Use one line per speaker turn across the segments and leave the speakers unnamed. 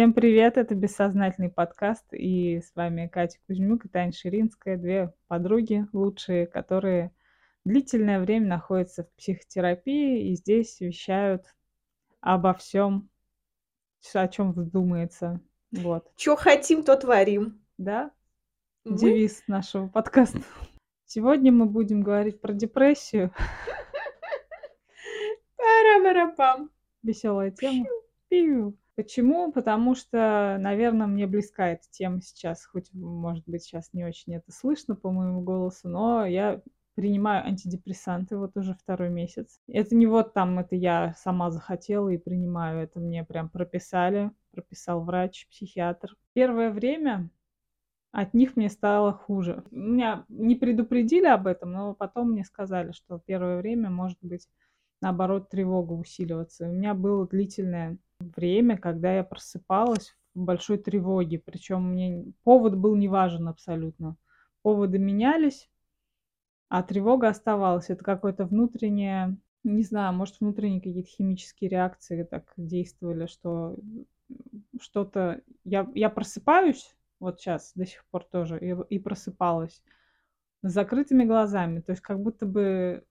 Всем привет, это «Бессознательный подкаст», и с вами Катя Кузьмюк и Таня Ширинская, две подруги лучшие, которые длительное время находятся в психотерапии и здесь вещают обо всем, о чем вздумается. Вот.
Что хотим, то творим.
Да? Мы? Девиз нашего подкаста. Сегодня мы будем говорить про депрессию.
Пара-пара-пам.
Веселая тема. Пиу. Почему? Потому что, наверное, мне близка эта тема сейчас, хоть, может быть, сейчас не очень это слышно по моему голосу, но я принимаю антидепрессанты вот уже второй месяц. Это не вот там, это я сама захотела и принимаю, это мне прям прописали, прописал врач, психиатр. Первое время от них мне стало хуже. Меня не предупредили об этом, но потом мне сказали, что первое время может быть наоборот тревога усиливаться. У меня было длительное время, когда я просыпалась в большой тревоге, причем мне повод был не важен абсолютно. Поводы менялись, а тревога оставалась. Это какое-то внутреннее, не знаю, может, внутренние какие-то химические реакции так действовали, что что-то... Я, я просыпаюсь, вот сейчас до сих пор тоже, и, и просыпалась с закрытыми глазами. То есть как будто бы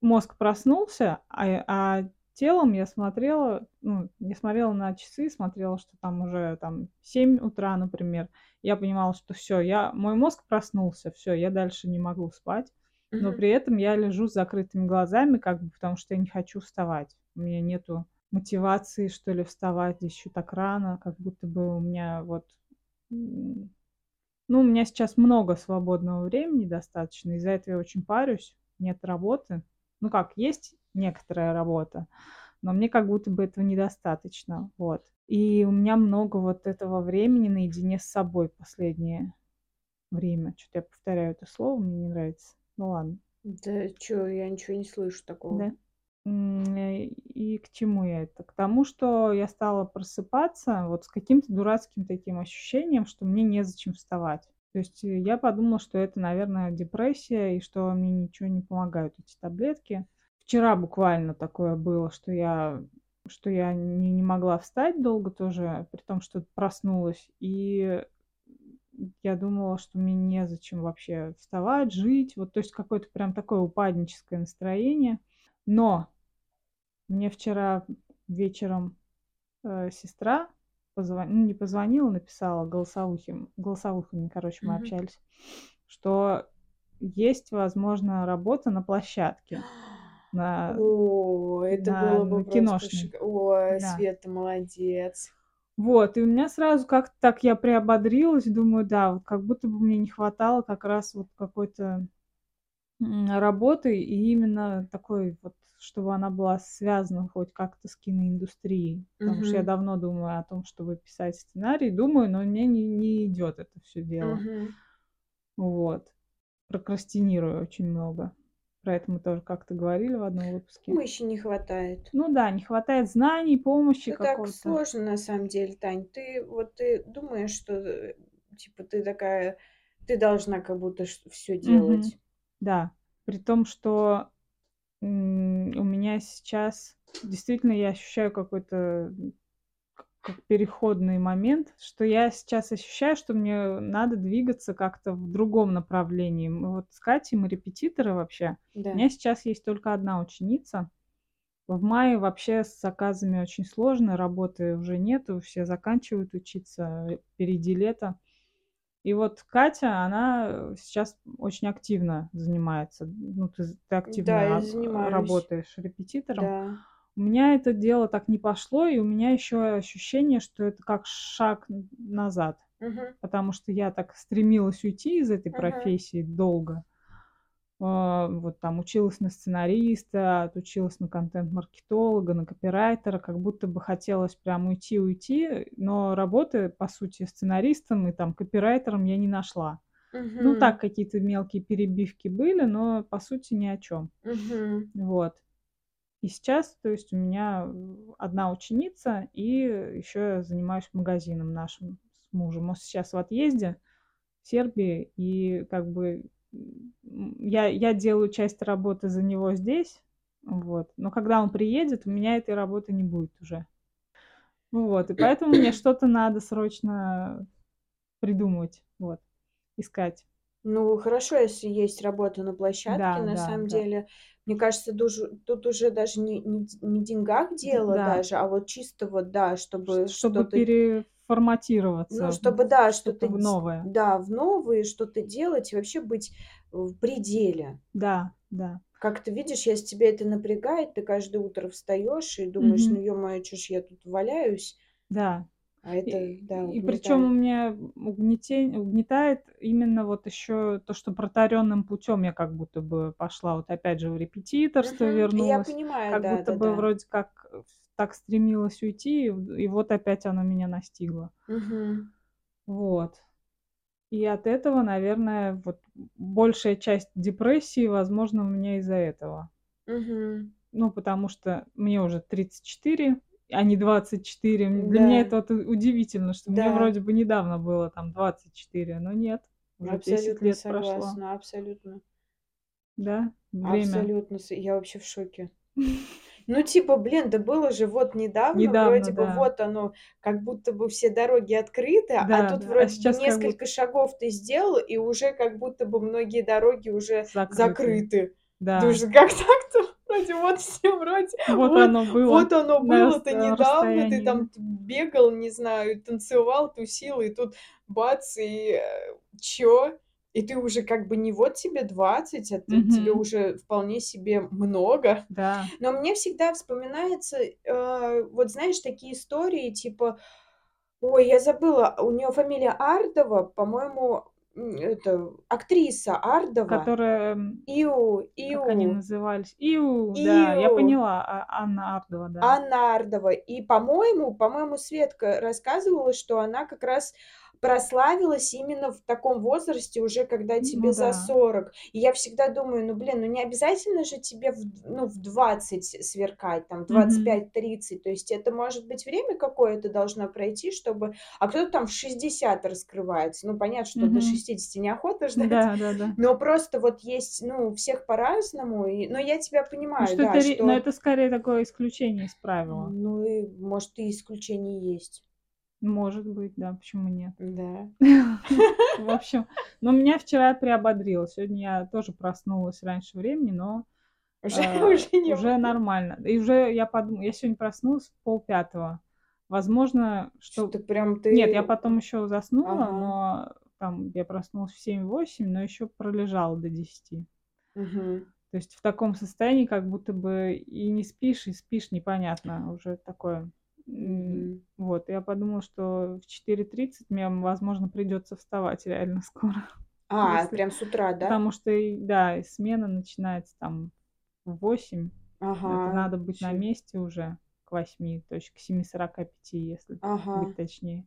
мозг проснулся, а, а телом я смотрела, ну, я смотрела на часы, смотрела, что там уже там 7 утра, например. Я понимала, что все, я, мой мозг проснулся, все, я дальше не могу спать. Но при этом я лежу с закрытыми глазами, как бы, потому что я не хочу вставать. У меня нету мотивации, что ли, вставать еще так рано, как будто бы у меня вот... Ну, у меня сейчас много свободного времени достаточно, из-за этого я очень парюсь, нет работы. Ну как, есть некоторая работа, но мне как будто бы этого недостаточно, вот. И у меня много вот этого времени наедине с собой последнее время. Что-то я повторяю это слово, мне не нравится. Ну ладно.
Да чё, я ничего не слышу такого.
Да. Э, и к чему я это? К тому, что я стала просыпаться вот с каким-то дурацким таким ощущением, что мне незачем вставать. То есть э, я подумала, что это, наверное, депрессия, и что мне ничего не помогают эти таблетки. Вчера буквально такое было, что я что я не, не могла встать долго тоже, при том, что проснулась. И я думала, что мне незачем вообще вставать, жить. Вот, то есть какое-то прям такое упадническое настроение. Но мне вчера вечером э, сестра позвонила, ну, не позвонила, написала голосовухим, голосовухами, короче, мы mm-hmm. общались, что есть, возможно, работа на площадке.
На, О, это на, было бы на киношной. Ой, да. Света, молодец.
Вот, и у меня сразу как-то так я приободрилась, думаю, да, вот как будто бы мне не хватало как раз вот какой-то работы и именно такой вот чтобы она была связана хоть как-то с киноиндустрией. Потому что я давно думаю о том, чтобы писать сценарий. Думаю, но мне не, не идет это все дело.
Мгм.
Вот. Прокрастинирую очень много. Про это мы тоже как-то говорили в одном выпуске.
Помощи не хватает.
Ну да, не хватает знаний, помощи
Это так
какого-то.
сложно на самом деле, Тань. Ты вот ты думаешь, что э, типа ты такая, ты должна как будто все делать.
Да. При том, что у меня сейчас действительно я ощущаю какой-то как переходный момент, что я сейчас ощущаю, что мне надо двигаться как-то в другом направлении. Мы вот с Катей, мы репетиторы вообще. У меня сейчас есть только одна ученица. В мае вообще с заказами очень сложно, работы уже нету, все заканчивают учиться, впереди лето. И вот Катя, она сейчас очень активно занимается. Ну, ты, ты активно
Да, я
работаешь репетитором.
Да.
У меня это дело так не пошло, и у меня еще ощущение, что это как шаг назад.
Угу.
Потому что я так стремилась уйти из этой
Угу.
профессии долго. А, вот там училась на сценариста, отучилась на контент-маркетолога, на копирайтера, как будто бы хотелось прям уйти-уйти, но работы, по сути, сценаристом и там копирайтером я не нашла. Ну, так, какие-то мелкие перебивки были, но по сути ни о чем.
Угу.
Вот. И сейчас, то есть, у меня одна ученица, и еще я занимаюсь магазином нашим с мужем. Он сейчас в отъезде в Сербии, и как бы я, я делаю часть работы за него здесь, вот. Но когда он приедет, у меня этой работы не будет уже. Вот, и поэтому мне что-то надо срочно придумывать, вот, искать.
Ну, хорошо, если есть работа на площадке.
Да,
На
да,
самом
да.
деле, мне кажется, тут уже даже не не не в деньгах дело
Да.
даже, а вот чисто вот, да, чтобы
чтобы
что-то ну, чтобы, да,
что-то
дь
новое.
да, в новые что-то делать и вообще быть в пределе.
Да, да.
Как ты видишь, если тебя это напрягает, ты каждое утро встаёшь и думаешь: "Ну,
Мгм.
ё-моё, чё ж я тут валяюсь?"
Да.
А это,
И
да,
и причём у меня угнетень угнетает именно вот ещё то, что протаренным путём я как будто бы пошла. Вот опять же в репетиторство.
Я
вернулась,
понимаю,
как будто бы
да-да-да.
вроде как так стремилась уйти, и и вот опять оно меня настигло.
Мгм.
Вот. И от этого, наверное, вот большая часть депрессии, возможно, у меня из-за этого.
Мгм.
Ну, потому что мне уже 34, а не 24. М, для меня
Да.
это вот удивительно, что мне
Да.
вроде бы недавно было там 24, но нет, уже 10
Абсолютно
лет прошло.
согласна, абсолютно.
Да, время.
Абсолютно я вообще в шоке. Ну, типа, блин, да было же вот недавно,
Недавно,
вроде бы
да.
вот оно, как будто бы все дороги открыты, а
Да,
тут
да, а
вроде бы
сейчас как будто
несколько шагов ты сделал, и уже как будто бы многие дороги уже
Закрыты.
закрыты.
Да.
Думаешь: "Как так-то? Вроде вот всё, вроде
Вот
вот
оно было
вот оно было-то
на
недавно, ты там бегал, не знаю, танцевал, тусил, и тут бац, и, э, чё?" И ты уже как бы не вот тебе 20, а ты тебе
Мгм.
уже вполне себе много.
Да.
Но мне всегда вспоминается, э, вот знаешь, такие истории типа, ой, я забыла, у неё фамилия Ардова, по-моему, это актриса Ардова.
Которая, м,
Иу
как они
Иу.
назывались? Иу, да, я
Иу.
поняла, а Анна Ардова, да.
Анна Ардова. И, по-моему по-моему, Светка рассказывала, что она как раз прославилась именно в таком возрасте, уже когда
Ну
тебе за
да.
40. И я всегда думаю: "Ну, блин, ну не обязательно же тебе в ну, в 20 сверкать, там, двадцать
Мгм.
пять тридцать. То есть это может быть время какое-то должно пройти, чтобы а кто-то там в 60 раскрывается. Ну, понятно, что до
Мгм.
60 неохота ждать,
Да, да-да.
но просто вот есть, ну, всех по-разному. И но я тебя
Ну,
понимаю,
что
да,
это ре но
что
это скорее такое исключение из правила.
Ну и, может, и исключения есть.
Может быть, да, почему нет?
Да.
В общем, ну, меня вчера приободрило. Сегодня я тоже проснулась раньше времени, но,
Уже
э,
уже не
уже нормально. И уже я подумала, я сегодня проснулась в полпятого. Возможно, что
Что-то прям
нет,
ты
я потом ещё заснула,
Ага.
но там я проснулась в 7-8, но ещё пролежала до 10.
Мгм.
То есть в таком состоянии, как будто бы и не спишь, и спишь непонятно. Уже такое, вот. Я подумала, что в 4:30 мне, возможно, придётся вставать реально скоро,
А,
если
прям с утра, да?
потому что да, и смена начинается там в 8. Это
Ага,
надо быть на
чё
месте уже к 8, то есть к 7:45, если быть
Ага.
точнее.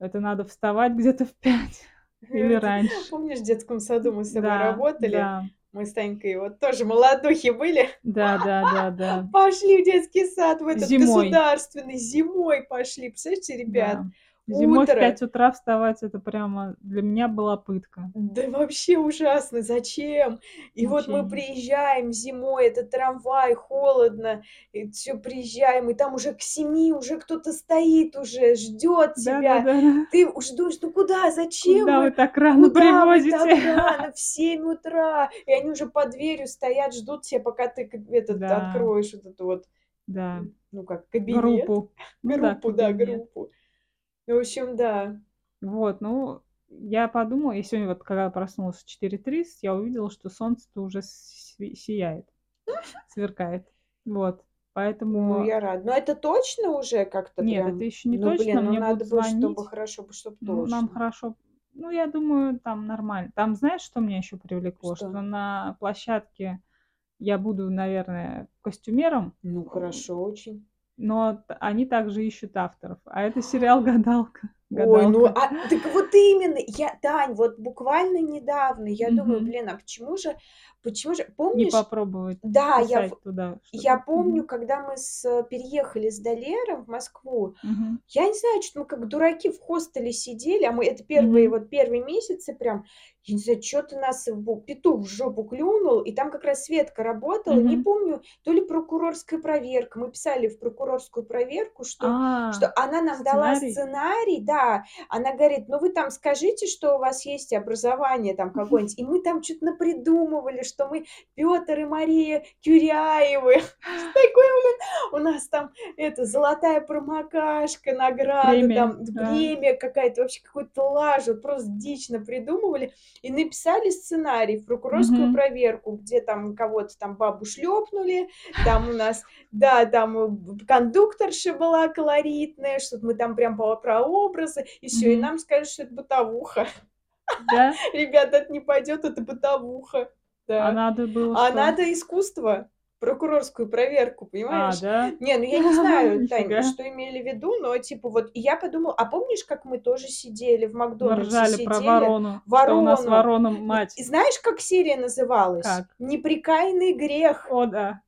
Это надо вставать где-то в 5 или раньше.
Помнишь, в детском саду мы с тобой
Да,
работали?
да.
Мы с Танькой вот тоже молодухи были.
Да да да да.
Пошли в детский сад, в этот
Зимой.
государственный, зимой пошли. Представляете, ребят,
Да. Зимой в
утро
5 утра вставать- это прямо для меня была пытка.
Да вообще ужасно, зачем? И вот мы приезжаем зимой, этот трамвай, холодно, и всё, приезжаем, и там уже к 7 уже кто-то стоит, уже ждёт тебя.
Да-да-да.
Ты уже думаешь: "Ну куда? Зачем
Куда вы
вы?
так рано
Куда вы
привозите?
так рано? В 7 утра!" И они уже под дверью стоят, ждут тебя, пока ты этот
Да.
откроешь вот эту вот,
Да.
ну, как кабинет,
Группу. Ну да,
группу, да,
кабинет.
группу. В общем, да.
Вот, ну, я подумала, я сегодня вот когда проснулась в 4:30, я увидела, что солнце-то уже сияет, сверкает. Вот,
Ну,
поэтому
я рада. Но это точно уже как-то
Нет, это
прям?
ещё не
Ну,
точно.
блин, ну
Мне будут
надо бы, чтобы хорошо бы, чтоб
Ну, нам
точно.
хорошо ну, я думаю, там нормально. Там знаешь, что меня ещё привлекло? Что
Что?
на площадке я буду, наверное, костюмером,
Ну, хорошо очень.
Но они также ищут авторов, а это сериал "Гадалка",
Ой, ну,
"Гадалка".
а дак вот именно! Я, Тань, вот буквально недавно я думаю:
Мгм.
"Блин, а почему же почему же"
Не
помнишь
попробовать
Да, я
туда
я
что-то?
помню,
Мгм.
когда мы с переехали с Далером в Москву,
Мгм.
я не знаю, чё-то мы как дураки в хостеле сидели, а мы это первые
Мгм.
вот первые месяцы прям. Я не знаю, чё-то нас в петух в жопу клюнул, и там как раз Светка работала. Не
Мгм.
помню, то ли прокурорская проверка. Мы писали в прокурорскую проверку, что
А,
что она нам дала
сценарий?
сценарий, да. Она говорит: "Ну, вы там скажите, что у вас есть образование там какое-нибудь". И мы там чё-то напридумывали, что мы Пётр и Мария Кюряевы. Такой, блин, у нас там это золотая промокашка, награда, там премия какая-то, вообще какой-то вот просто дичь напридумывали. И написали сценарий в прокурорскую
Мгм.
проверку, где там кого-то там бабу шлёпнули, там у нас, да, там кондукторша была колоритная, что-то мы там прям по прообразы, и всё. И
Мгм.
нам сказали, что это бытовуха.
Да?
Ребята, это не пойдёт, это бытовуха.
А
Да.
надо было
А
что?
надо искусство, прокурорскую проверку,
А,
понимаешь?
да?
Не, ну я не знаю,
Нифига.
что имели в виду, но типа вот и я подумала, а помнишь, как мы тоже сидели в "Макдональдсе",
ржали про
сидели
ворону, что у нас
ворону.
ворона мать.
и знаешь, как серия называлась?
Как?
"Непрекаянный грех".
О да.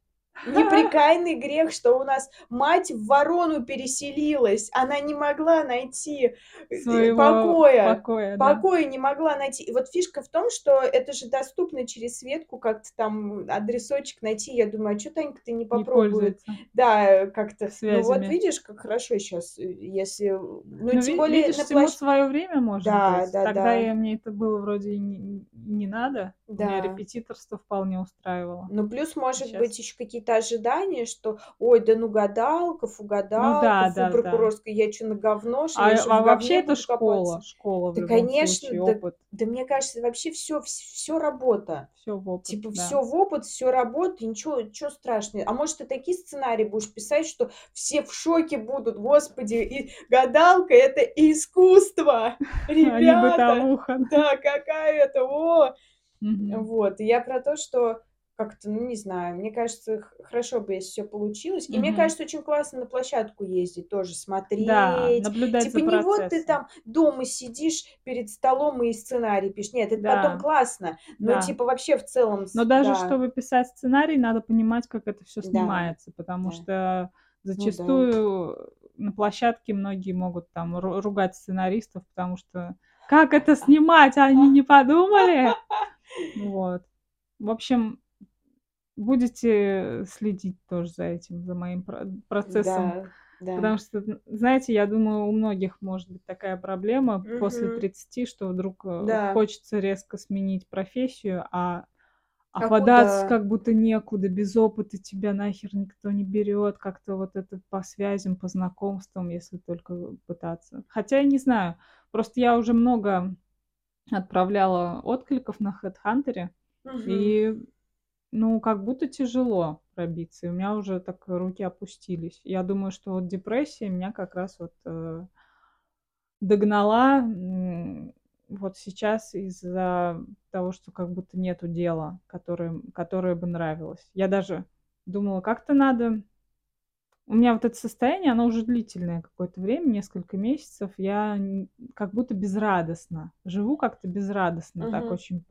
Непрекаянный грех, что у нас мать в ворону переселилась. Она не могла найти, э,
Своего
покоя.
покоя, да.
Покоя не могла найти. И вот фишка в том, что это же доступно через Светку как-то там адресочек найти. Я думаю: а чё Танька-то не
Не
попробует,
пользуется.
да, как-то. Ну вот
Связями.
видишь, как хорошо щас, э, если, ну
Ну,
тем
ви
более
видишь,
на
всему
площ
своё время, может
Да,
быть. Тогда
да-да.
и мне это было вроде не не надо. Меня
Да.
репетиторство вполне устраивало.
Ну, плюс, может
щас
быть, ещё какие-то ожидания, что: "Ой, да ну гадалка, фу
Ну
гадалка,
да,
фу
да-да.
прокурорская, я чё на говно, что
А,
я
а вообще это школа.
копаться".
Школа в
Да,
любом
конечно,
случае,
да
опыт.
да мне кажется, вообще всё вс всё работа.
Всё в опыт,
Типа
да.
всё в опыт, всё работа, и ничего чё страшного. А может, ты такие сценарии будешь писать, что все в шоке будут: "Господи, и гадалка- это искусство! Ребята,
да.
да, какая это, о!" Вот. И я про то, что как-то, ну, не знаю, мне кажется, х хорошо бы, если всё получилось. И мне
Мгм.
кажется, очень классно на площадку ездить, тоже
Да,
смотреть.
наблюдать
Типа
за
не вот ты
процессом.
там дома сидишь перед столом и сценарий пишешь. Нет, это потом
Да.
классно, но
Да.
типа вообще в целом
Но
с
даже
да.
чтобы писать сценарий, надо понимать, как это всё
Да.
снимается, потому
Да.
что
Ну да.
зачастую на площадке многие могут там ру ругать сценаристов, потому что: "Как это снимать, они не подумали?" Вот. В общем, будете следить тоже за этим, за моим про процессом.
Да, да.
Потому что, знаете, я думаю, у многих может быть такая проблема после
Мгм.
30, что вдруг, э,
Да.
хочется резко сменить профессию, а а
А
податься как будто некуда. Без опыта тебя нахер никто не берёт. Как-то вот это по связям, по знакомствам, если только пытаться. Хотя я не знаю, просто я уже много отправляла откликов на "Хэдхантере",
Мгм.
и, ну, как будто тяжело пробиться. И у меня уже так руки опустились. Я думаю, что вот депрессия меня как раз вот, э догнала, м, вот сейчас из-за того, что как будто нету дела, которое которое бы нравилось. Я даже думала, как-то надо У меня вот это состояние, оно уже длительное какое-то время, несколько месяцев. Я как будто безрадостно живу, как-то безрадостно, так
Мгм.
очень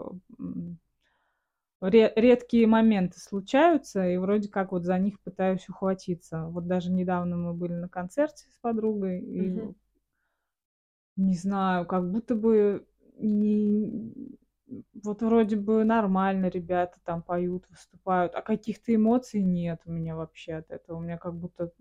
редкие моменты случаются, и вроде как вот за них пытаюсь ухватиться. Вот даже недавно мы были на концерте с подругой, и
Мгм.
Не знаю, как будто бы не вот вроде бы нормально ребята там поют, выступают, а каких-то эмоций нет у меня вообще от этого. У меня как будто,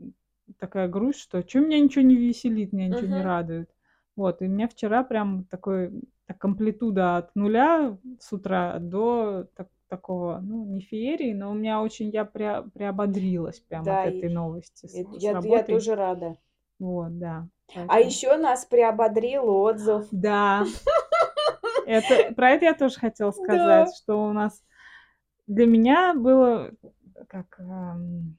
такая грусть, что чё меня ничего не веселит, меня ничего не
Мгм.
радует. Вот, и у меня вчера прям такой так амплитуда от 0 с утра до так такого, ну, не феерии, но у меня очень я пря приободрилась прям от
Да, и
этой новости с
эт
с
я я тоже рада.
Вот, да,
А
поэтому
ещё нас приободрил отзыв.
Да. Это про это я тоже хотела сказать,
Да.
что у нас для меня было, как, ам,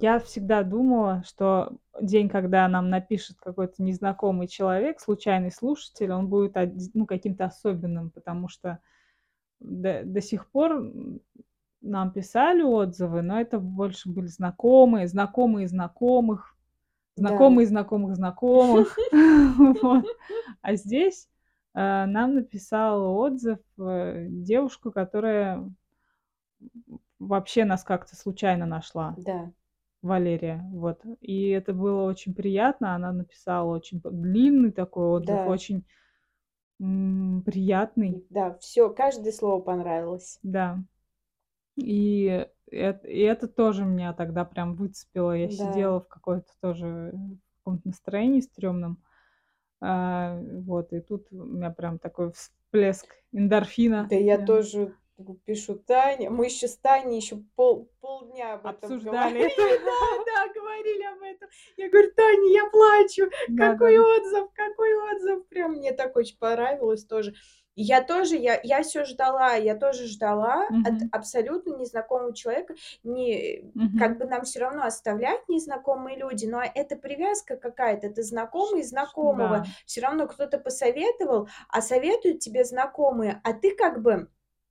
я всегда думала, что день, когда нам напишет какой-то незнакомый человек, случайный слушатель, он будет ну, каким-то особенным, потому что до до сих пор, нам писали отзывы, но это больше были знакомые, знакомые знакомых,
Да.
знакомые знакомых знакомых. Вот. А здесь, э, нам написала отзыв, э, девушка, которая вообще нас как-то случайно нашла.
Да.
Валерия, вот. И это было очень приятно. Она написала очень длинный такой отзыв,
Да.
очень М, приятный.
Да, всё, каждое слово понравилось.
Да. И эт и это тоже меня тогда прям выцепило. Я
Да.
сидела в какой-то тоже, в каком-то настроении стрёмном. А, вот, и тут у меня прям такой всплеск эндорфина
Да я
прям.
тоже пишу Тане. Мы ещё с Таней ещё пол полдня об этом
Обсуждали
говорили. Да, да, говорили об этом. Я говорю: "Таня, я плачу. Какой
Да-да-да.
отзыв, какой отзыв!" Прям мне так очень понравилось тоже. И я тоже, я я всё ждала, я тоже ждала от
Мгм.
абсолютно незнакомого человека. Не как
Мгм.
бы нам всё равно оставляют незнакомые люди, но это привязка какая-то. Это знакомый знакомого.
да.
Всё равно кто-то посоветовал, а советуют тебе знакомые, а ты как бы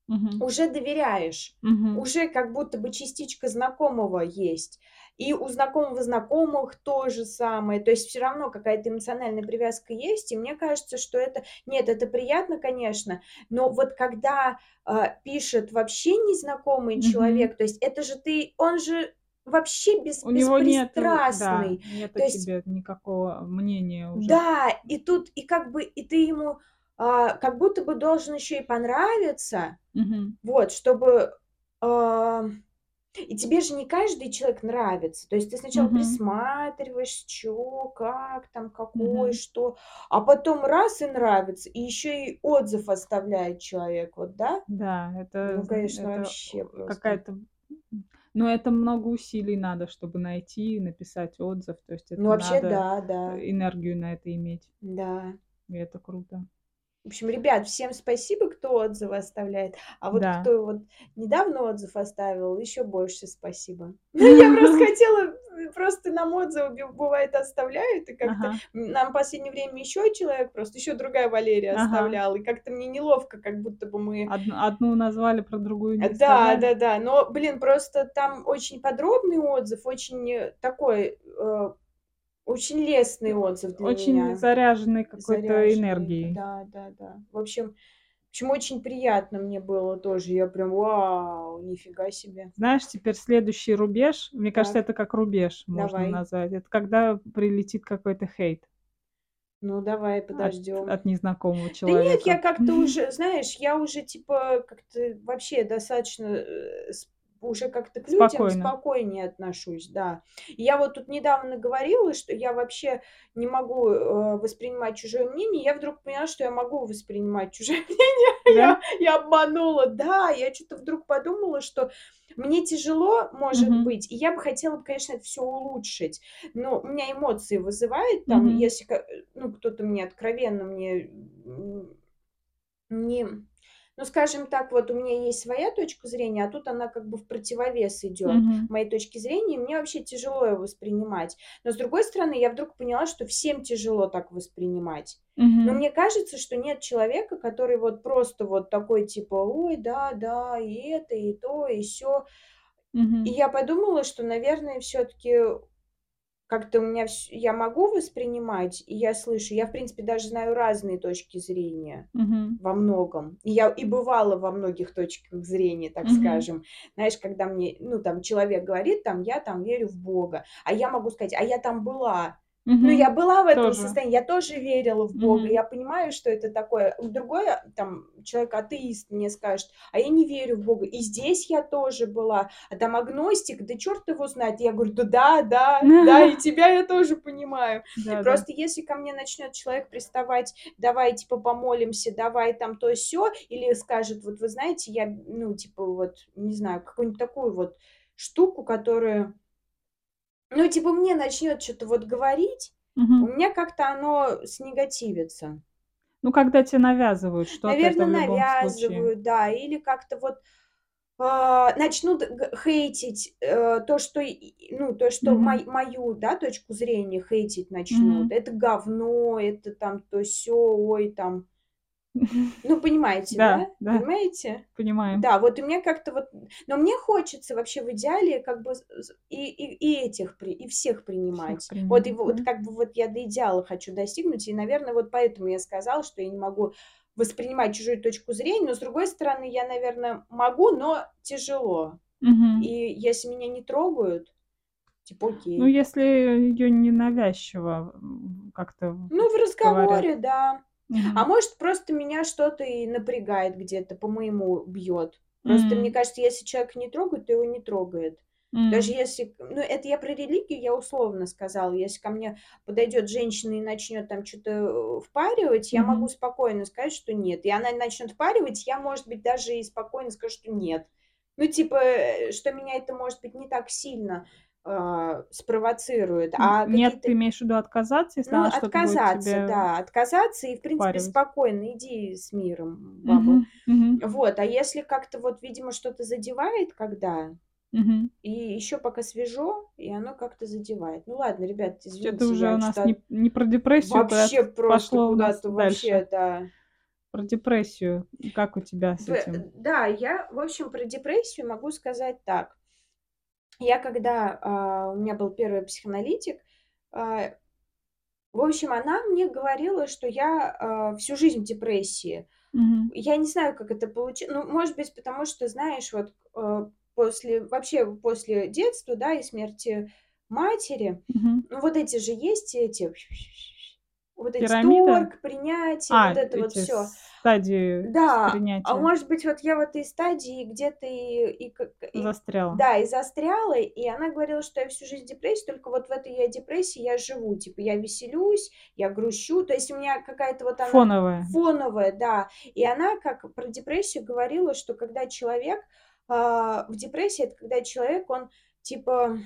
Мгм.
уже доверяешь.
Мгм.
Уже как будто бы частичка знакомого есть. И у знакомого знакомых то же самое. То есть всё равно какая-то эмоциональная привязка есть. И мне кажется, что это нет, это приятно, конечно, но вот когда, а, пишет вообще незнакомый
Мгм.
человек, то есть это же ты он же вообще бес
У него да,
беспристрастный.
нет о
То есть
тебе никакого мнения уже.
Да, и тут, и как бы, и ты ему, а, как будто бы должен ещё и понравиться.
Мгм.
Вот, чтобы, а И тебе же не каждый человек нравится. То есть ты сначала
Мгм.
присматриваешь, чё, как там, какой,
Мгм.
что, а потом раз- и нравится, и ещё и отзыв оставляет человек. Вот, да?
Да, это
Ну, конечно,
это
вообще просто.
какая-то но это много усилий надо, чтобы найти и написать отзыв. То есть
Ну,
это
вообще,
надо,
да, да.
энергию на это иметь.
Да.
И это круто.
В общем, ребят, всем спасибо, кто отзывы оставляет. А вот
Да.
кто вот недавно отзыв оставил, ещё больше спасибо. Ну, я просто хотела, просто нам отзывы бывает оставляют, и как-то нам в последнее время ещё человек, просто ещё другая Валерия оставляла, и как-то мне неловко, как будто бы мы
Одн одну назвали, про другую
Э,
не
да,
сказали?
да-да. Но, блин, просто там очень подробный отзыв, очень такой, э, очень лестный отзыв для
очень
меня.
заряженный какой-то
Заряженный.
энергией.
Да, да-да. В общем в общем, очень приятно мне было тоже. Я прям: "Вау, нифига себе".
Знаешь, теперь следующий рубеж, мне кажется,
Так.
это как рубеж можно
Давай.
назвать. Это когда прилетит какой-то хейт.
Ну, давай
От
подождём.
от незнакомого
Да нет, я
человека.
как-то уже, знаешь, я уже типа как-то вообще достаточно, э, уже как-то к людям
Спокойно.
спокойнее отношусь, да. Я вот тут недавно говорила, что я вообще не могу, э, воспринимать чужое мнение. Я вдруг поняла, что я могу воспринимать чужое мнение.
Да?
Я я обманула. Да, я чё-то вдруг подумала, что мне тяжело, может
Мгм.
быть, и я бы хотела конечно, это всё улучшить. Но у меня эмоции вызывает там,
Мгм.
если ка ну, кто-то мне откровенно мне, не ну, скажем так, вот у меня есть своя точка зрения, а тут она как бы в противовес идёт
Мгм.
моей точке зрения, и мне вообще тяжело её воспринимать. Но, с другой стороны, я вдруг поняла, что всем тяжело так воспринимать. Но
Мгм.
мне кажется, что нет человека, который вот просто вот такой типа: "Ой, да, да, и это, и то, и сё". И
Мгм.
я подумала, что, наверное, всё-таки как-то у меня вс я могу воспринимать, и я слышу. Я, в принципе, даже знаю разные точки зрения
Мгм.
во многом. И я и бывала во многих точках зрения, так
Мгм.
скажем. Знаешь, когда мне, ну, там человек говорит там: "Я там верю в Бога". А я могу сказать: "А я там была". Ну, я была в этом
Тоже.
состоянии, я тоже верила в Бога.
Мгм.
Я понимаю, что это такое. Другой, там, человек-атеист мне скажет: "А я не верю в Бога". И здесь я тоже была. А там агностик, да чёрт его знает. Я говорю: "Да, да, да, и тебя я тоже понимаю".
Да-да.
Просто если ко мне начнёт человек приставать: "Давай, типа, помолимся, давай там то-сё". Или скажет: "Вот вы знаете, я, ну, типа, вот не знаю, какую-нибудь такую вот штуку, которую" Ну, типа, мне начнёт чё-то вот говорить, у
Мгм.
меня как-то оно снегативится.
Ну, когда те навязывают что-то, это
Наверно,
в любом случае.
навязывают, да, или как-то вот, а, начнут хейтить, э, то, что, ну, то, что мой мою, да, точку зрения хейтить начнут.
Мгм.
Это говно, это там то-сё, ой, там. Ну, понимаете,
Да,
да?
да,
Понимаете?
понимаем.
Да, вот у меня как-то вот но мне хочется вообще в идеале как бы и и и этих и всех
Всех
принимать. Вот, и вот
да?
как бы вот я до идеала хочу достигнуть, и, наверно, вот поэтому я сказала, что я не могу воспринимать чужую точку зрения. Но, с другой стороны, я, наверно, могу, но тяжело. И
Мгм.
если меня не трогают, типа
Ну,
окей.
если её ненавязчиво, м, как-то
Ну, в
говорят.
разговоре, А может, просто меня что-то и напрягает где-то, по моему бьет. Просто мне
М.
кажется, если человек не трогает, то его не трогает. Даже
М.
если, ну, это я про религию, я условно сказала. Если ко мне подойдет женщина и начнет там что-то впаривать, я могу спокойно сказать, что нет. И она начнет впаривать, я, может быть, даже и спокойно скажу, что нет. Ну, типа, э, что меня это, может быть, не так сильно а, спровоцирует, а
нет, ты имеешь в виду отказаться, если
ну,
она
отказаться,
тебе
да, отказаться и, в принципе,
впаривать?
спокойно иди с миром, баба.
Мгм. Мгм.
Вот, а если как-то вот, видимо, что-то задевает, когда,
Мгм.
и еще пока свежо, и оно как-то задевает. Ну ладно, ребят, извините,
уже у нас
что-то
не не про депрессию,
вообще просто
пошло
куда-то вообще,
дальше.
да.
Про депрессию. Как у тебя с этим?
да, я, в общем, про депрессию могу сказать так. Я когда, а, у меня был первый психоаналитик, а, в общем, она мне говорила, что я, а, всю жизнь в депрессии.
Мгм.
Я не знаю, как это получи ну, может быть, потому что, знаешь, вот, э, после вообще после детства, да, и смерти матери,
Мгм.
ну, вот эти же есть эти вот эти
Пирамида?
торг, принятие,
А,
вот это вот всё.
стадии
Да, а
принятия.
может быть, вот я в этой стадии где-то и и и
Застряла.
да, и застряла, и она говорила, что я всю жизнь в депрессии, только вот в этой я депрессии я живу. Типа я веселюсь, я грущу, то есть у меня какая-то вот она
Фоновая.
фоновая, да. И она как про депрессию говорила, что когда человек, а, в депрессии, это когда человек, он типа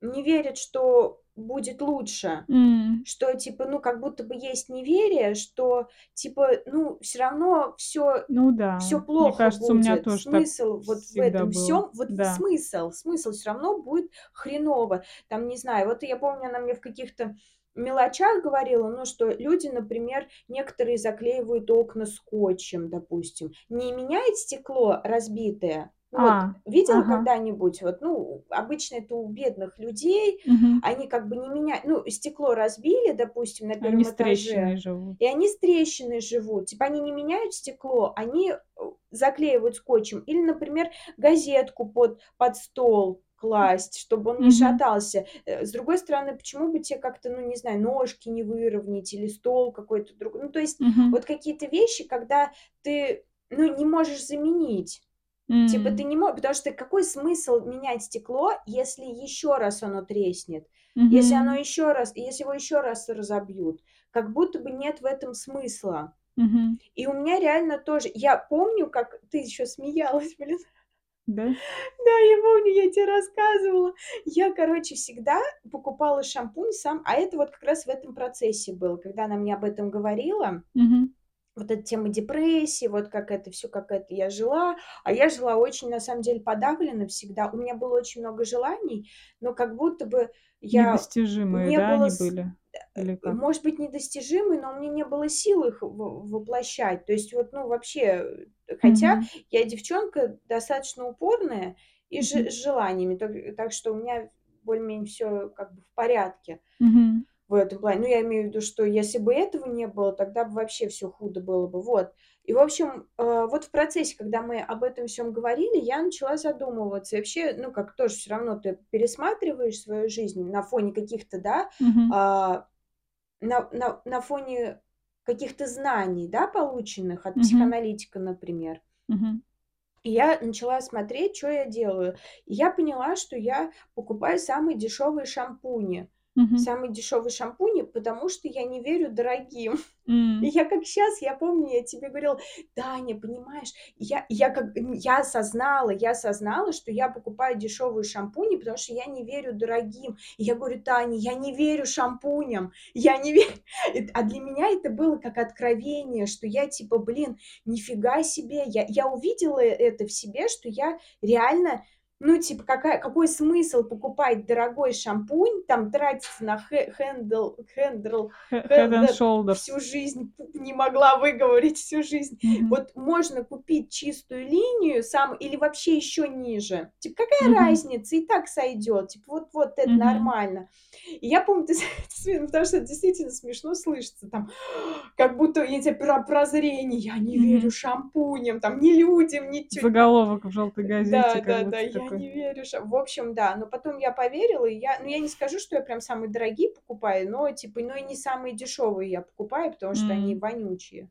не верит, что будет лучше.
М.
Что типа, ну, как будто бы есть неверие, что типа, ну, всё равно всё
Ну да, мне
плохо
кажется, у меня
будет.
тоже так
Смысл вот в этом всём, вот
Да.
смысл, смысл всё равно будет хреново. Там, не знаю, вот я помню, она мне в каких-то мелочах говорила, ну, что люди, например, некоторые заклеивают окна скотчем, допустим. Не меняет стекло разбитое. Ну вот
А,
видела
ага.
когда-нибудь, вот, ну, обычно это у бедных людей,
Мгм.
они как бы не меняют, ну, стекло разбили, допустим, на
Они
1
с трещиной
этаже,
живут.
и они с трещиной живут. Типа они не меняют стекло, они, э, заклеивают скотчем. Или, например, газетку под под стол класть, чтобы он не
Мгм.
шатался. Э, с другой стороны, почему бы те как-то, ну, не знаю, ножки не выровнять или стол какой-то другой. Ну, то есть
Мгм.
вот какие-то вещи, когда ты, ну, не можешь заменить. Типа ты не мо потому что какой смысл менять стекло, если еще раз оно треснет? Если оно еще раз если его еще раз разобьют? Как будто бы нет в этом смысла.
Мгм.
И у меня реально тоже я помню, как ты еще смеялась, блин.
Да?
Да, я помню, я те рассказывала. Я, короче, всегда покупала шампунь сам а это вот как раз в этом процессе было, когда она мне об этом говорила.
Мгм.
Вот эта тема депрессии, вот как это всё, как это я жила. А я жила очень, на самом деле, подавленно всегда. У меня было очень много желаний, но как будто бы я
Недостижимые,
не
да,
было
они были? Или
э,
как?
может быть, недостижимые, но у меня не было сил их воплощать. То есть вот, ну, вообще, хотя
Мгм.
я девчонка достаточно упорная и
Мгм.
с желаниями, так так что у меня более-менее всё как бы в порядке
Мгм.
В этом плане. Ну, я имею в виду, что если бы этого не было, тогда бы вообще всё худо было бы. Вот. И, в общем, э, вот в процессе, когда мы об этом всём говорили, я начала задумываться. И вообще, ну, как тоже всё равно ты пересматриваешь свою жизнь на фоне каких-то, да, а, на на на фоне каких-то знаний, да, полученных от
Мгм.
психоаналитика, например.
Мгм.
И я начала смотреть, чё я делаю. И я поняла, что я покупаю самые дешевые шампуни.
Мгм.
Самые дешевые шампуни, потому что я не верю дорогим. И
М.
я как щас, я помню, я тебе говорила: "Таня, понимаешь?" Я я как я осознала я осознала, что я покупаю дешевые шампуни, потому что я не верю дорогим. И я говорю: "Таня, я не верю шампуням, я не верю". Эт а для меня это было как откровение, что я типа, блин, нифига себе. Я я увидела это в себе, что я реально, ну, типа, какая какой смысл покупать дорогой шампунь, там тратиться на
and
Helde
Shoulders.
всю жизнь, не могла выговорить всю жизнь.
Мгм.
Вот можно купить чистую линию сам или вообще еще ниже. Типа какая
Мгм.
разница, и так сойдет. Типа вот вот это
Мгм.
нормально. И я помню, ты потому что это действительно смешно слышится там, как будто я те про прозрение: "Я не верю
Мгм.
шампуням, там, ни людям, ни тю" там.
Заголовок в желтой газете будто
Да-да-да, "Я
такой.
не веришь. В общем, да, но потом я поверила, и я ну, я не скажу, что я прям самые дорогие покупаю, но, типа, но и не самые дешевые я покупаю, потому что они
М.
вонючие.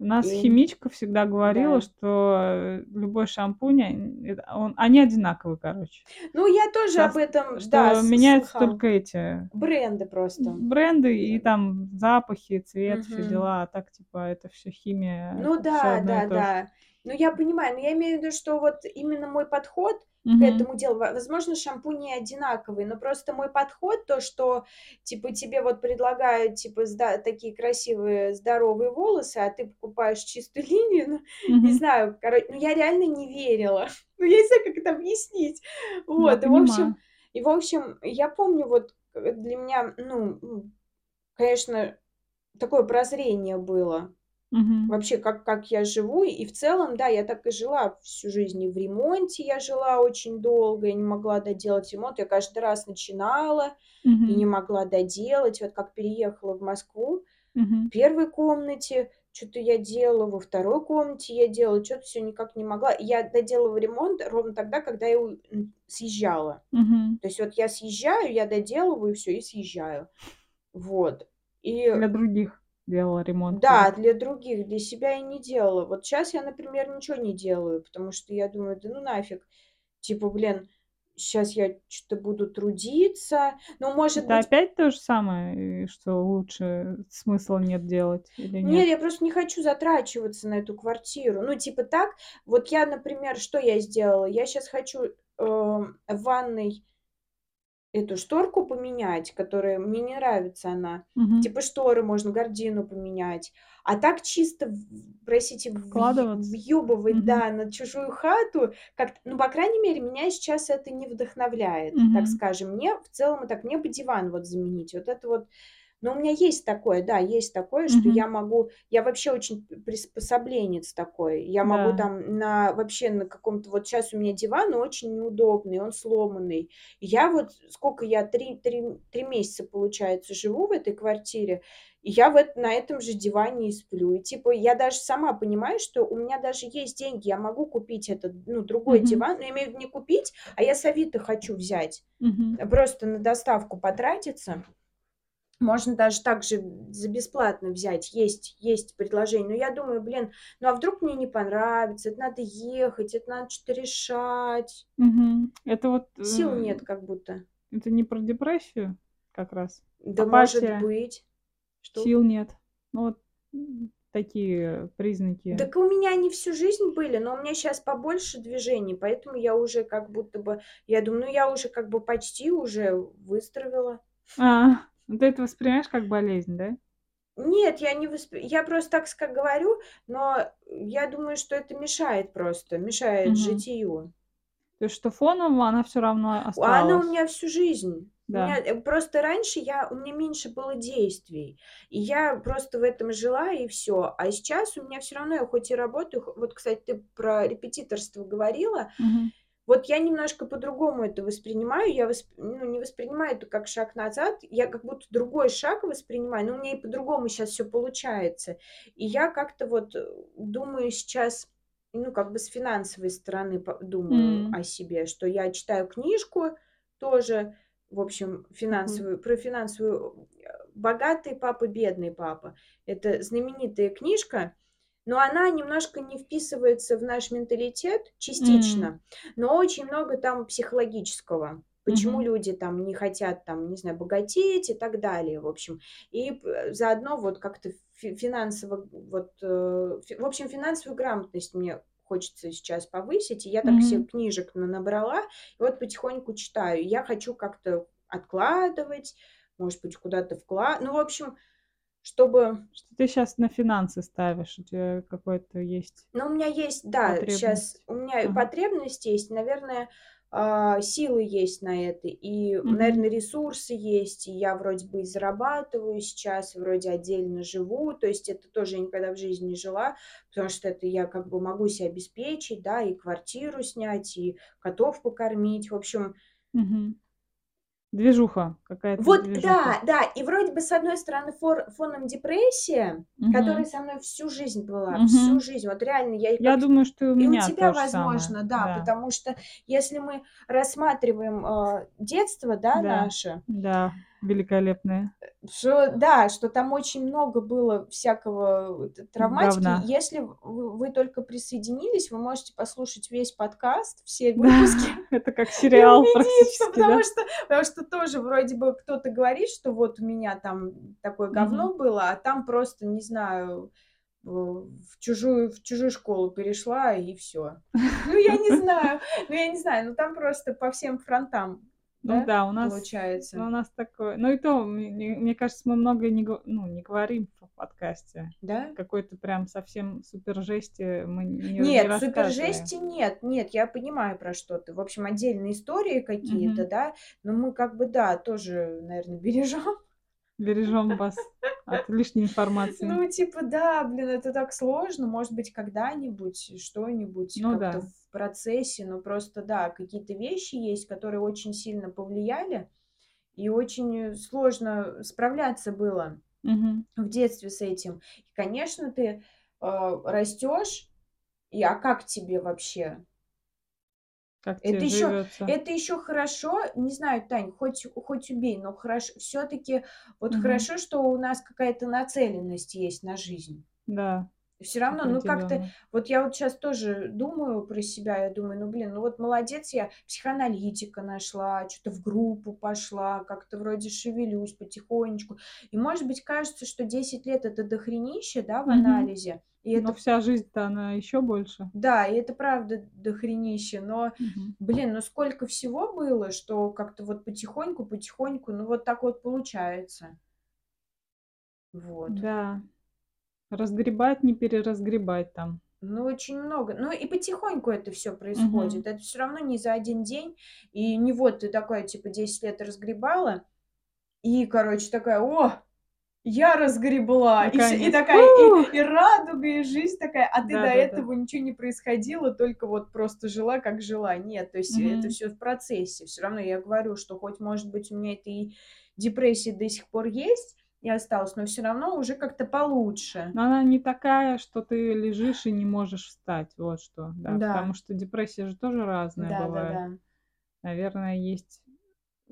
У нас
И
химичка всегда говорила,
да.
что, э, любой шампунь, это он они одинаковые, короче.
Ну, я тоже об
Сос
этом, да,
что
с
меняются
слыхала.
только эти
Бренды просто.
бренды и
Да.
там запахи, цвет, все
Мгм.
дела, а так, типа, это всё химия,
Ну да,
и же.
да-да. Ну, я понимаю, но я имею в виду, что вот именно мой подход к этому делу, во возможно, шампуни одинаковые, но просто мой подход, то, что, типа, тебе вот предлагают, типа, зда такие красивые здоровые волосы, а ты покупаешь чистую линию, ну, не
Мгм.
знаю, коро ну, я реально не верила. Ну, я не знаю, как это объяснить.
Я
Вот, и, в общем и, в общем, я помню, вот, э, для меня, ну, конечно, такое прозрение было.
Мгм.
Вообще, как как я живу. И в целом, да, я так и жила всю жизнь. И в ремонте я жила очень долго, я не могла доделать ремонт. Я каждый раз начинала и не
Мгм.
могла доделать. Вот как переехала в Москву, в
Мгм.
1 комнате чё-то я делала, во 2 комнате я делала, чё-то всё никак не могла. И я доделывала ремонт ровно тогда, когда я у м, съезжала.
Мгм.
То есть вот я съезжаю, я доделываю всё и съезжаю. Вот. И
Для других делала ремонт
Да, для других, для себя я не делала. Вот щас я, например, ничего не делаю, потому что я думаю: "Да ну нафиг". Типа, блин, щас я чё-то буду трудиться. Ну, может
Это
быть
опять то же самое, и что лучше смысла нет делделать или нет?
Нет, я просто не хочу затрачиваться на эту квартиру. Ну, типа так, вот я, например, что я сделала? Я щас хочу, э, в ванной эту шторку поменять, которая мне не нравится она.
Мгм.
Типа шторы можно, гардину поменять. А так чисто, простите, въ
Вкладываться?
въёбывать,
Мгм.
да, на чужую хату как-то, ну, по крайней мере, меня сейчас это не вдохновляет, так
Мгм.
скажем. Мне в целом так мне бы диван вот заменить. Вот это вот но у меня есть такое, да, есть такое, что я могу я вообще очень приспособленец такой. Я могу
Да.
там на вообще на каком-то вот щас у меня диван очень неудобный, он сломанный. Я вот сколько я 3 3 3 месяца, получается, живу в этой квартире, и я в эт на этом же диване и сплю. И типа я даже сама понимаю, что у меня даже есть деньги, я могу купить этот, ну, другой
Мгм.
диван. Но я имею в виду не купить, а я с "Авито" хочу взять. Э, просто на доставку потратиться. Можно даже так же за бесплатно взять. Есть есть предложение. Но я думаю: "Блин, ну а вдруг мне не понравится? Это надо ехать, это надо чё-то решать".
Мгм. Это вот,
Сил
э,
нет как будто.
это не про депрессию как раз?
Да, может
Апатия?
быть. Что?
Сил нет? Ну, вот, такие признаки.
Дак у меня они всю жизнь были, но у меня щас побольше движений, поэтому я уже как будто бы я думаю, ну, я уже как бы почти уже выздоровела.
А, ну, ты это воспринимаешь как болезнь, да?
Нет, я не воспри я просто так ска говорю, но я думаю, что это мешает просто, мешает
Мгм.
житию.
То есть, что фоном она всё равно
А она у
осталась?
меня всю жизнь. У меня,
Да.
э, просто раньше я у меня меньше было действий, и я просто в этом жила, и всё. А сейчас у меня всё равно, я хоть и работаю, вот, кстати, ты про репетиторство говорила.
Мгм.
Вот я немножко по-другому это воспринимаю. Я восп ну, не воспринимаю это как шаг назад, я как будто другой шаг воспринимаю, но у меня и по-другому щас всё получается. И я как-то вот, э, думаю сейчас, ну, как бы с финансовой стороны думаю
М.
о себе, что я читаю книжку тоже, в общем, финансовую, про финансовую, э, "Богатый папа, бедный папа". Это знаменитая книжка, но она немножко не вписывается в наш менталитет, частично, но очень много там психологического. Почему
Мгм.
люди там не хотят там, не знаю, богатеть и так далее, в общем. И п заодно вот как-то фи финансово вот, э, в общем, финансовую грамотность мне хочется сейчас повысить. И я так се
Мгм.
книжек нанабрала, и вот потихоньку читаю. Я хочу как-то откладывать, может быть, куда-то вкла ну, в общем, чтобы
Что ты щас на финансы ставишь, у тебя какой-то есть
Ну, у меня есть, да,
потребность?
у меня
Ага.
потребность есть, наверное, а, силы есть на это, и,
Мгм.
наверно, ресурсы есть. И я вроде бы и зарабатываю сейчас, вроде отдельно живу. То есть это тоже я никогда в жизни не жила, потому что это я как бы могу се обеспечить, да, и квартиру снять, и котов покормить. В общем
Мгм. Движуха, какая-то
Вот,
движуха.
да, да. И вроде бы, с одной стороны, фор фоном депрессия, которая
Мгм.
со мной всю жизнь была, всю
Мгм.
жизнь. Вот реально я и
Я
как
думаю, что и у
и у
меня
тебя,
же самое.
возможно, да.
Да.
Потому что если мы рассматриваем, а, детство, да,
Да.
наше
Да, великолепное.
что да, что там очень много было всякого т травматики.
Говна.
Если в вы только присоединились, вы можете послушать весь подкаст, все
Да,
выпуски
это как сериал практически,
потому
да?
что потому что тоже вроде бы кто-то говорит, что вот у меня там такое говно
Мгм.
было, а там просто, не знаю, в чужую в чужую школу перешла и всё. Ну, я не знаю, ну, я не знаю, ну, там просто по всем фронтам,
Ну
да,
да, у нас, ну, у
получается.
нас такое. Ну и то, мне мне кажется, мы много не ну, не говорим в подкасте.
Да?
Какой-то прям совсем супер жести мы не не
Нет, супер
рассказываем.
жести нет. Нет, я понимаю, про что ты. В общем, отдельные истории какие-то,
Мгм.
да, но мы как бы, да, тоже, наверно, бережем.
Бережем вас от лишней информации.
Ну, типа, да, блин, это так сложно. Может быть, когда-нибудь что-нибудь
Ну да.
в процессе, но просто, да, какие-то вещи есть, которые очень сильно повлияли, и очень сложно справляться было
Мгм.
в детстве с этим. И, конечно, ты, а, растёшь, и а как тебе вообще?
Как
Это
живётся?
это ещё хорошо, не знаю, Тань, хоть хоть убей, но хорош всё-таки вот
Мгм.
хорошо, что у нас какая-то нацеленность есть на жизнь.
Да,
Всё равно, ну, как-то вот я вот щас тоже думаю про себя, я думаю: "Ну, блин, ну вот молодец, я психоаналитика нашла, чё-то в группу пошла, как-то вроде шевелюсь потихонечку". И, может быть, кажется, что 10 лет- это дохренище, да, в
Мгм.
анализе, и
Но
это
вся жизнь-то, она ещё больше.
Да, и это правда дохренище, но,
Мгм.
блин, ну сколько всего было, что как-то вот потихоньку потихоньку, ну, вот так вот получается. Вот.
Да. Разгребать, не переразгребать там.
Ну, очень много. Ну, и потихоньку это
Мгм.
происходит. Это всё равно не за 1 день. И не вот ты такая, типа, 10 лет разгребала и, короче, такая: "О, я разгребла!" И и такая, и и радуга, и жизнь такая, а ты до
Да-да-да.
этого ничего не происходило, только вот просто жила, как жила. Нет, то есть это
Мгм.
всё в процессе. Всё равно я говорю, что хоть, может быть, у меня этой депрессия до сих пор есть и осталась, но всё равно уже как-то получше.
Но она не такая, что ты лежишь и не можешь встать. Вот что, да.
Да.
Потому что депрессия же тоже разная бывает.
Да-да-да.
Наверное, есть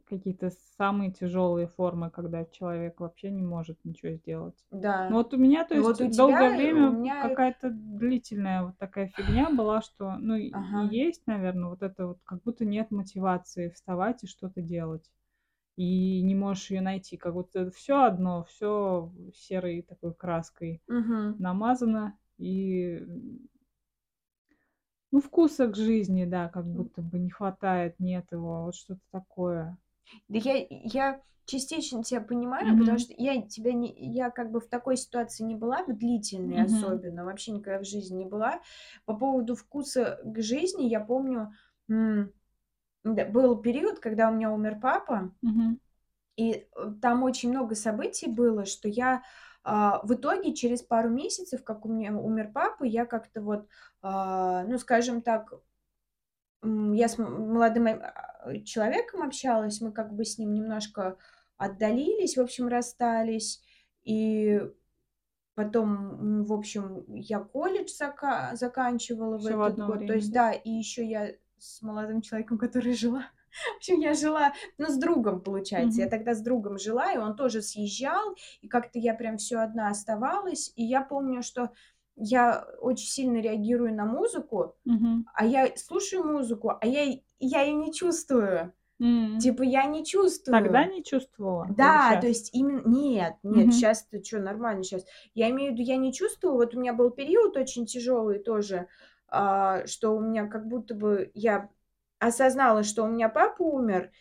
какие-то самые тяжёлые формы, когда человек вообще не может ничего сделать.
Да.
Ну, вот у меня, то есть,
вот
долгое
тебя,
время
меня
какая-то длительная вот такая фигня была, что, ну,
Ага.
есть, наверно, вот это вот, как будто нет мотивации вставать и что-то делать. И не можешь её найти. Как будто всё одно, всё серой такой краской
Мгм.
намазано. И ну, вкуса к жизни, да, как будто бы не хватает, нет его. Вот что-то такое.
Да я я частично тя понимаю, потому
Мгм.
что я тебя не я как бы в такой ситуации не была, в длительной
Мгм.
особенно, вообще никогда в жизни не была. По поводу вкуса к жизни я помню, м, был период, когда у меня умер папа,
Мгм.
и, э, там очень много событий было, что я, а, в итоге через пару месяцев, как у меня умер папа, я как-то вот, а, ну, скажем так я с молодым, а, человеком общалась, мы как бы с ним немножко отдалились, в общем, расстались. И потом, в общем, я колледж зака заканчивала в
Всё в
этот
одно
год. То
время,
есть,
да?
и ещё я с молодым человеком, который жила в общем, я жила, ну, с другом, получается. Я
Мгм.
тогда с другом жила, и он тоже съезжал, и как-то я прям всё одна оставалась. И я помню, что я очень сильно реагирую на музыку,
Мгм.
а я слушаю музыку, а я я её не чувствую.
М.
Типа я не
Тогда
чувствую.
не чувствовала
Да, то есть именно нет, нет,
Мгм.
щас ты чё, нормально щас. Я имею в виду, я не чувствую. Вот у меня был период очень тяжёлый тоже, а, что у меня как будто бы я осознала, что у меня папа умер,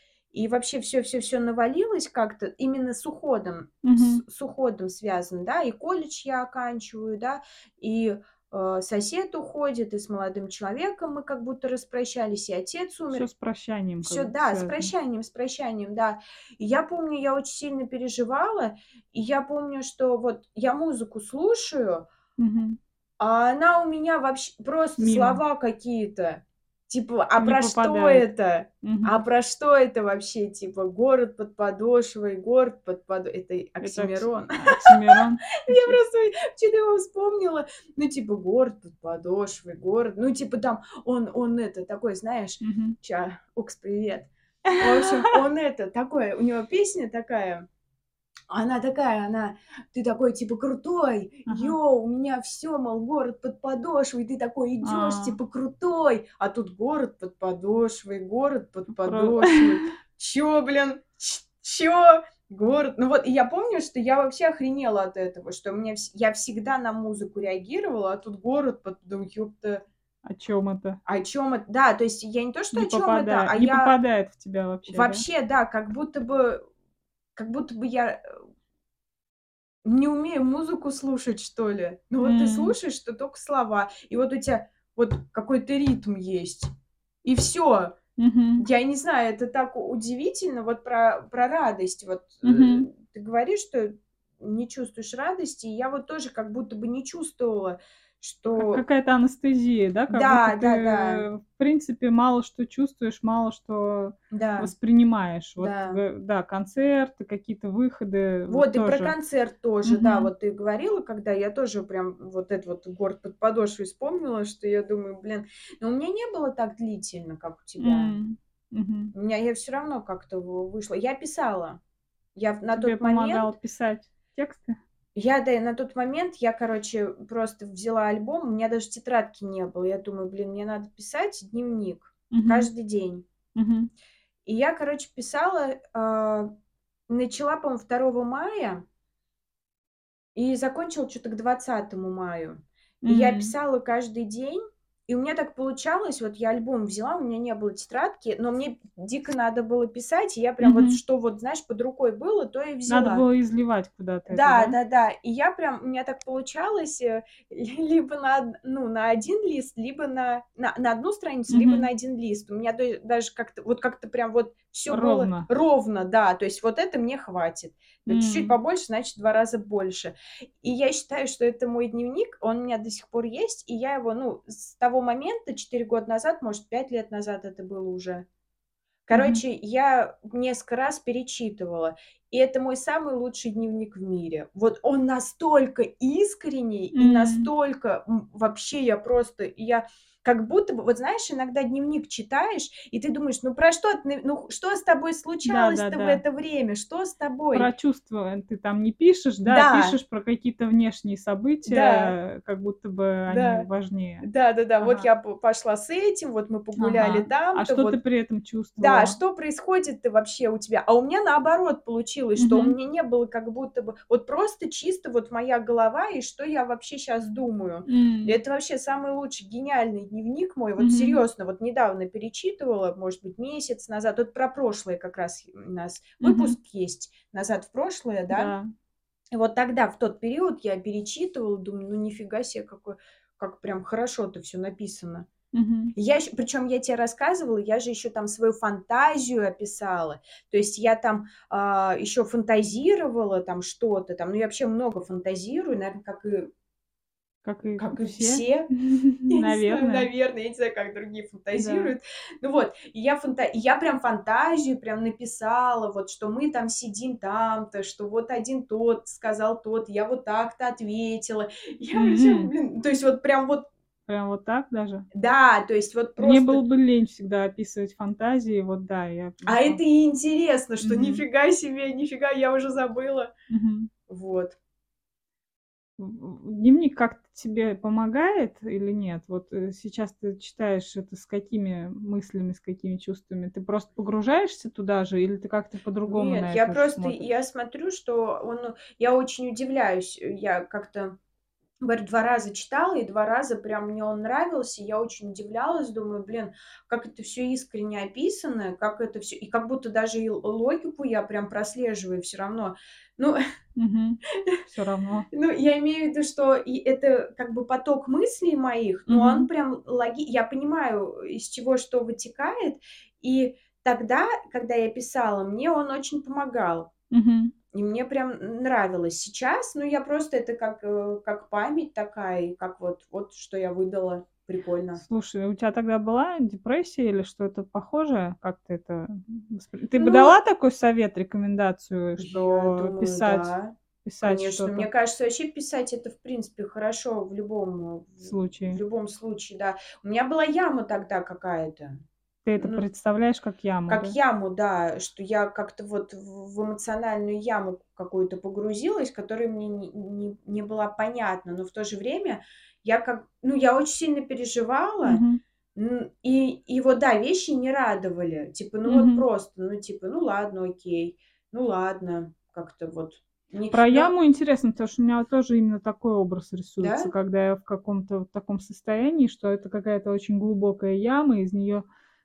и вообще всё навалилось как-то именно с уходом, с
Мгм.
с уходом связано, да. И колледж я оканчиваю, да, и, э, сосед уходит, и с молодым человеком мы как будто распрощались, и отец умер.
с прощанием будто
да, с прощанием, с прощанием, да. И я помню, я очень сильно переживала, и я помню, что вот я музыку слушаю
Мгм.
а она у меня вообще просто
Мимо.
слова какие-то. Типа, а
Не
про что
попадает.
это?
Мгм.
А про что это вообще? Типа, город под подошвой, город под подо Это
Это окси
оксимирон. Я просто что-то его вспомнила. Ну, типа, город под подошвой, город. Ну, типа, там он он это такой, знаешь, ща, Укс, привет. В общем, он это такой, у него песня такая, она такая, она, ты такой типа крутой,
Ага.
йоу, у меня все, мол, город под подошвой, ты такой идешь,
А.
типа крутой, а тут город под подошвой, город под
Про
подошвой. Чё, блин, чё? Город. Ну вот, и я помню, что я вообще охренела от этого, что мне вс- я всегда на музыку реагировала, а тут город под, да ёпта,
О чём это?
о чем это? Да, то есть я не то, что
Не
о чем это, а
не
я
попадает в тебя вообще, да?
вообще, да, как будто бы, как будто бы я э, не умею музыку слушать, что ли. Ну вот ты
М.
слушаешь, что только слова, и вот у тебя вот какой-то ритм есть, и все.
Мгм.
Я не знаю, это так удивительно, вот про, про радость. Вот э,
Мгм.
ты говоришь, что не чувствуешь радости, и я вот тоже как будто бы не чувствовала,
Как
что...
какая-то анестезия, да? Как
Да, да,
ты,
да,
в принципе, мало что чувствуешь, мало что
да,
воспринимаешь. Вот,
да.
г да, концерты, какие-то выходы, вот
Вот, и про
тоже.
концерт тоже, да,
Мгм.
вот ты говорила, когда я тоже прям вот этот вот город под подошвой вспомнила, что я думаю, блин, но у меня не было так длительно, как у тебя.
М. Мгм.
У меня я все равно как-то вышла. Я писала. Я на
Тебе
тот момент,
помогал писать тексты?
Я, да, на тот момент я, короче, просто взяла альбом, у меня даже тетрадки не было. Я думаю, блин, мне надо писать дневник
Мгм.
каждый день.
Мгм.
И я, короче, писала, а, начала, по-моему, 2 мая и закончила что-то к 20 маю. И я
М.
писала каждый день, и у меня так получалось, вот я альбом взяла, у меня не было тетрадки, но мне дико надо было писать, и я прям вот
Мгм.
что вот, знаешь, под рукой было, то и
Надо
взяла.
было изливать куда-то это,
Да,
да?
да, да. И я прям, у меня так получалось, э, либо на, ну, на один лист, либо на, на, на одну страницу, либо на один лист. У меня да- даже как-то, вот как-то прям вот все было
Ровно.
ровно, да. То есть вот это мне хватит. Да, Чуть-чуть побольше, значит, два раза больше. И я считаю, что это мой дневник, он у меня до сих пор есть, и я его, ну, с того момента, 4 года назад, может, 5 лет назад это было уже. Короче, я несколько раз перечитывала, и это мой самый лучший дневник в мире. Вот он настолько искренний и
М.
настолько вообще я просто я как будто бы, вот знаешь, иногда дневник читаешь, и ты думаешь, ну про что ты, ну что с тобой случалось-то в
Да-да-да.
это время, что с
Про
тобой?
чувства ты там не пишешь, да,
Да,
пишешь про какие-то внешние
да,
события, как будто бы они
да.
важнее.
Да-да-да, вот
Ага.
я п- пошла с этим, вот мы погуляли
Ага. А
там-то,
что ты
вот
при этом
Да,
чувствовала?
что происходит-то вообще у тебя? А у меня наоборот получилось, что у меня не было как будто бы вот просто чисто вот моя голова и что я вообще сейчас думаю.
М.
это вообще самый лучший, гениальный дневник мой. Вот
Мгм.
серьезно, вот недавно перечитывала, может быть, месяц назад. Вот про прошлое как раз у нас
Мгм.
выпуск есть «Назад в прошлое», да?
Да.
И вот тогда, в тот период, я перечитывала, думаю, ну нифига себе, какой, как прям хорошо-то все написано.
Мгм.
Я причем я тебе рассказывала, я же еще там свою фантазию описала. То есть я там а, еще фантазировала там что-то там. Ну, я вообще много фантазирую, наверное, как и,
Как и
как и
все.
все. Не знаю,
Наверное.
наверное, я не знаю, как другие
Да.
фантазируют. Ну вот, и я, фанта... я прям фантазию прям написала, вот, что мы там сидим там-то, что вот один тот сказал тот, я вот так-то ответила. Я вообще, блин, то есть вот прям вот,
Прям вот так даже?
да, то есть вот
Мне
просто...
было бы лень всегда описывать фантазии, вот да, я
А это и интересно, что нифига себе, нифига, я уже забыла. Вот.
Дневник как-то тебе помогает или нет? Вот, э, сейчас ты читаешь это с какими мыслями, с какими чувствами? Ты просто погружаешься туда же или ты как-то по-другому
Нет, я просто,
смотришь?
я смотрю, что он, я очень удивляюсь, э, я как-то, говорю, два раза читала, и два раза прям мне он нравился, и я очень удивлялась, думаю, блин, как это все искренне описано, как это все, и как будто даже и логику я прям прослеживаю все равно. Ну,
Мгм. Всё равно.
Ну, я имею в виду, что и это как бы поток мыслей моих, но он
Мгм.
прям логи я понимаю, из чего что вытекает. И тогда, когда я писала, мне он очень помогал.
Мгм.
И мне прям нравилось. Сейчас, ну, я просто это как, э, как память такая, как вот вот что я выдала. Прикольно.
Слушай, у тебя тогда была депрессия или что-то похожее? Как ты это Ты бы
Ну
дала такой совет, рекомендацию, что
думаю,
писать
да.
писать
Конечно, мне
что-то
кажется, вообще писать это, в принципе, хорошо в любом, в в
случае?
любом случае, да. У меня была яма тогда какая-то.
Ты это
Ну,
представляешь как яму,
как
да?
яму, да, что я как-то вот в в эмоциональную яму какую-то погрузилась, которая мне не не не была понятна, но в то же время я как ну, я очень сильно переживала, н и и вот, да, вещи не радовали. Типа, ну вот
Мгм.
просто, ну типа, ну ладно, окей, ну ладно, как-то вот не
Про яму интересно, потому что у меня вот тоже именно такой образ рисуется,
Да?
когда я в каком-то вот таком состоянии, что это какая-то очень глубокая яма, из неё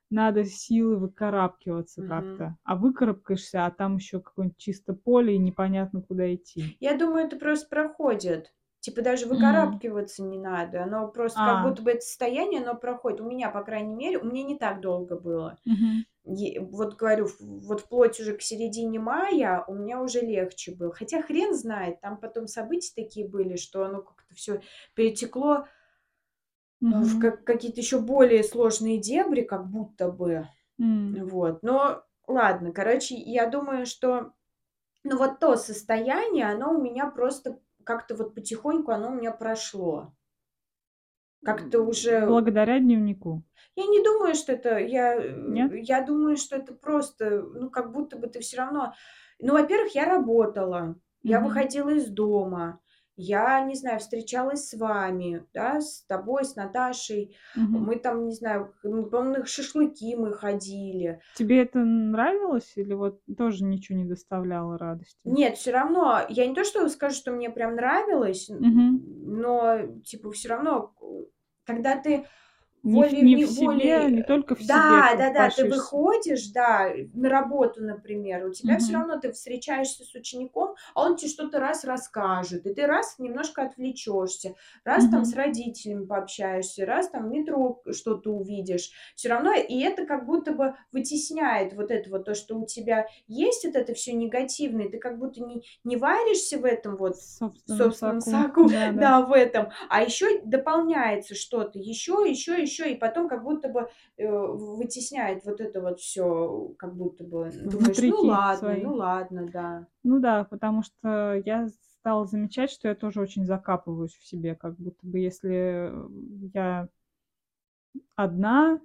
надо силой выкарабкиваться
Мгм.
как-то. А выкарабкаешься, а там ещё какое-нибудь чисто поле и непонятно, куда идти.
Я думаю, это просто проходит. Типа даже выкарабкиваться не надо. Оно просто как
А.
будто бы это состояние, оно проходит. У меня, по крайней мере, у меня не так долго было.
Мгм.
Е вот говорю, вот вплоть уже к середине мая у меня уже легче было. Хотя хрен знает, там потом события такие были, что оно как-то всё перетекло э, в
Мгм.
ка какие-то ещё более сложные дебри, как будто бы.
М.
Вот. Но ладно, короче, я думаю, что, ну, вот то состояние, оно у меня просто как-то вот потихоньку оно у меня прошло. Как-то уже
благодаря дневнику.
Я не думаю, что это я,
Нет?
э, я думаю, что это просто, ну, как будто бы ты всё равно Ну, во-первых, я работала, я
Мгм.
выходила из дома, я, не знаю, встречалась с вами, да, с тобой, с Наташей.
Мгм.
Мы там, не знаю, на шашлыки мы ходили.
Тебе это нравилось или вот тоже ничего не доставляло радости?
Нет, всё равно, я не то что скажу, что мне прям нравилось,
Мгм.
но, типа, всё равно, когда ты
Не в не в себе,
волей-неволей
не только в себе
да, да-да, ты
копошишься.
выходишь, да, на работу, например, у тебя всё
Мгм.
равно ты встречаешься с учеником, а он те что-то раз расскажет, и ты раз немножко отвлечешься, раз там с родителями пообщаешься, раз там в метро что-то увидишь. Всё равно и это как будто бы вытесняет вот это вот, то, что у тебя есть вот это всё негативное, ты как будто не не варишься в этом вот
собственном
собственном
соку.
соку,
Да-да.
да, в этом, а ещё дополняется что-то, ещё, ещё, ещё, и потом как будто бы, э, вытесняет вот это вот всё, как будто бы думаешь: "Ну ладно,
свои.
ну ладно, да".
Ну да, потому что я стала замечать, что я тоже очень закапываюсь в себе, как будто бы если, я одна,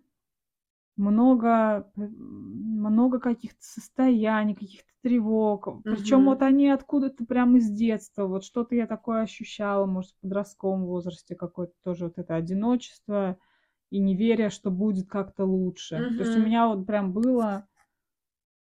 много много каких-то состояний, каких-то тревог. Причём вот
Мгм.
они откуда-то прям из детства. Вот что-то я такое ощущала, может, в подростковом возрасте, какое-то тоже вот это одиночество и неверие, что будет как-то лучше. То есть у меня вот прям было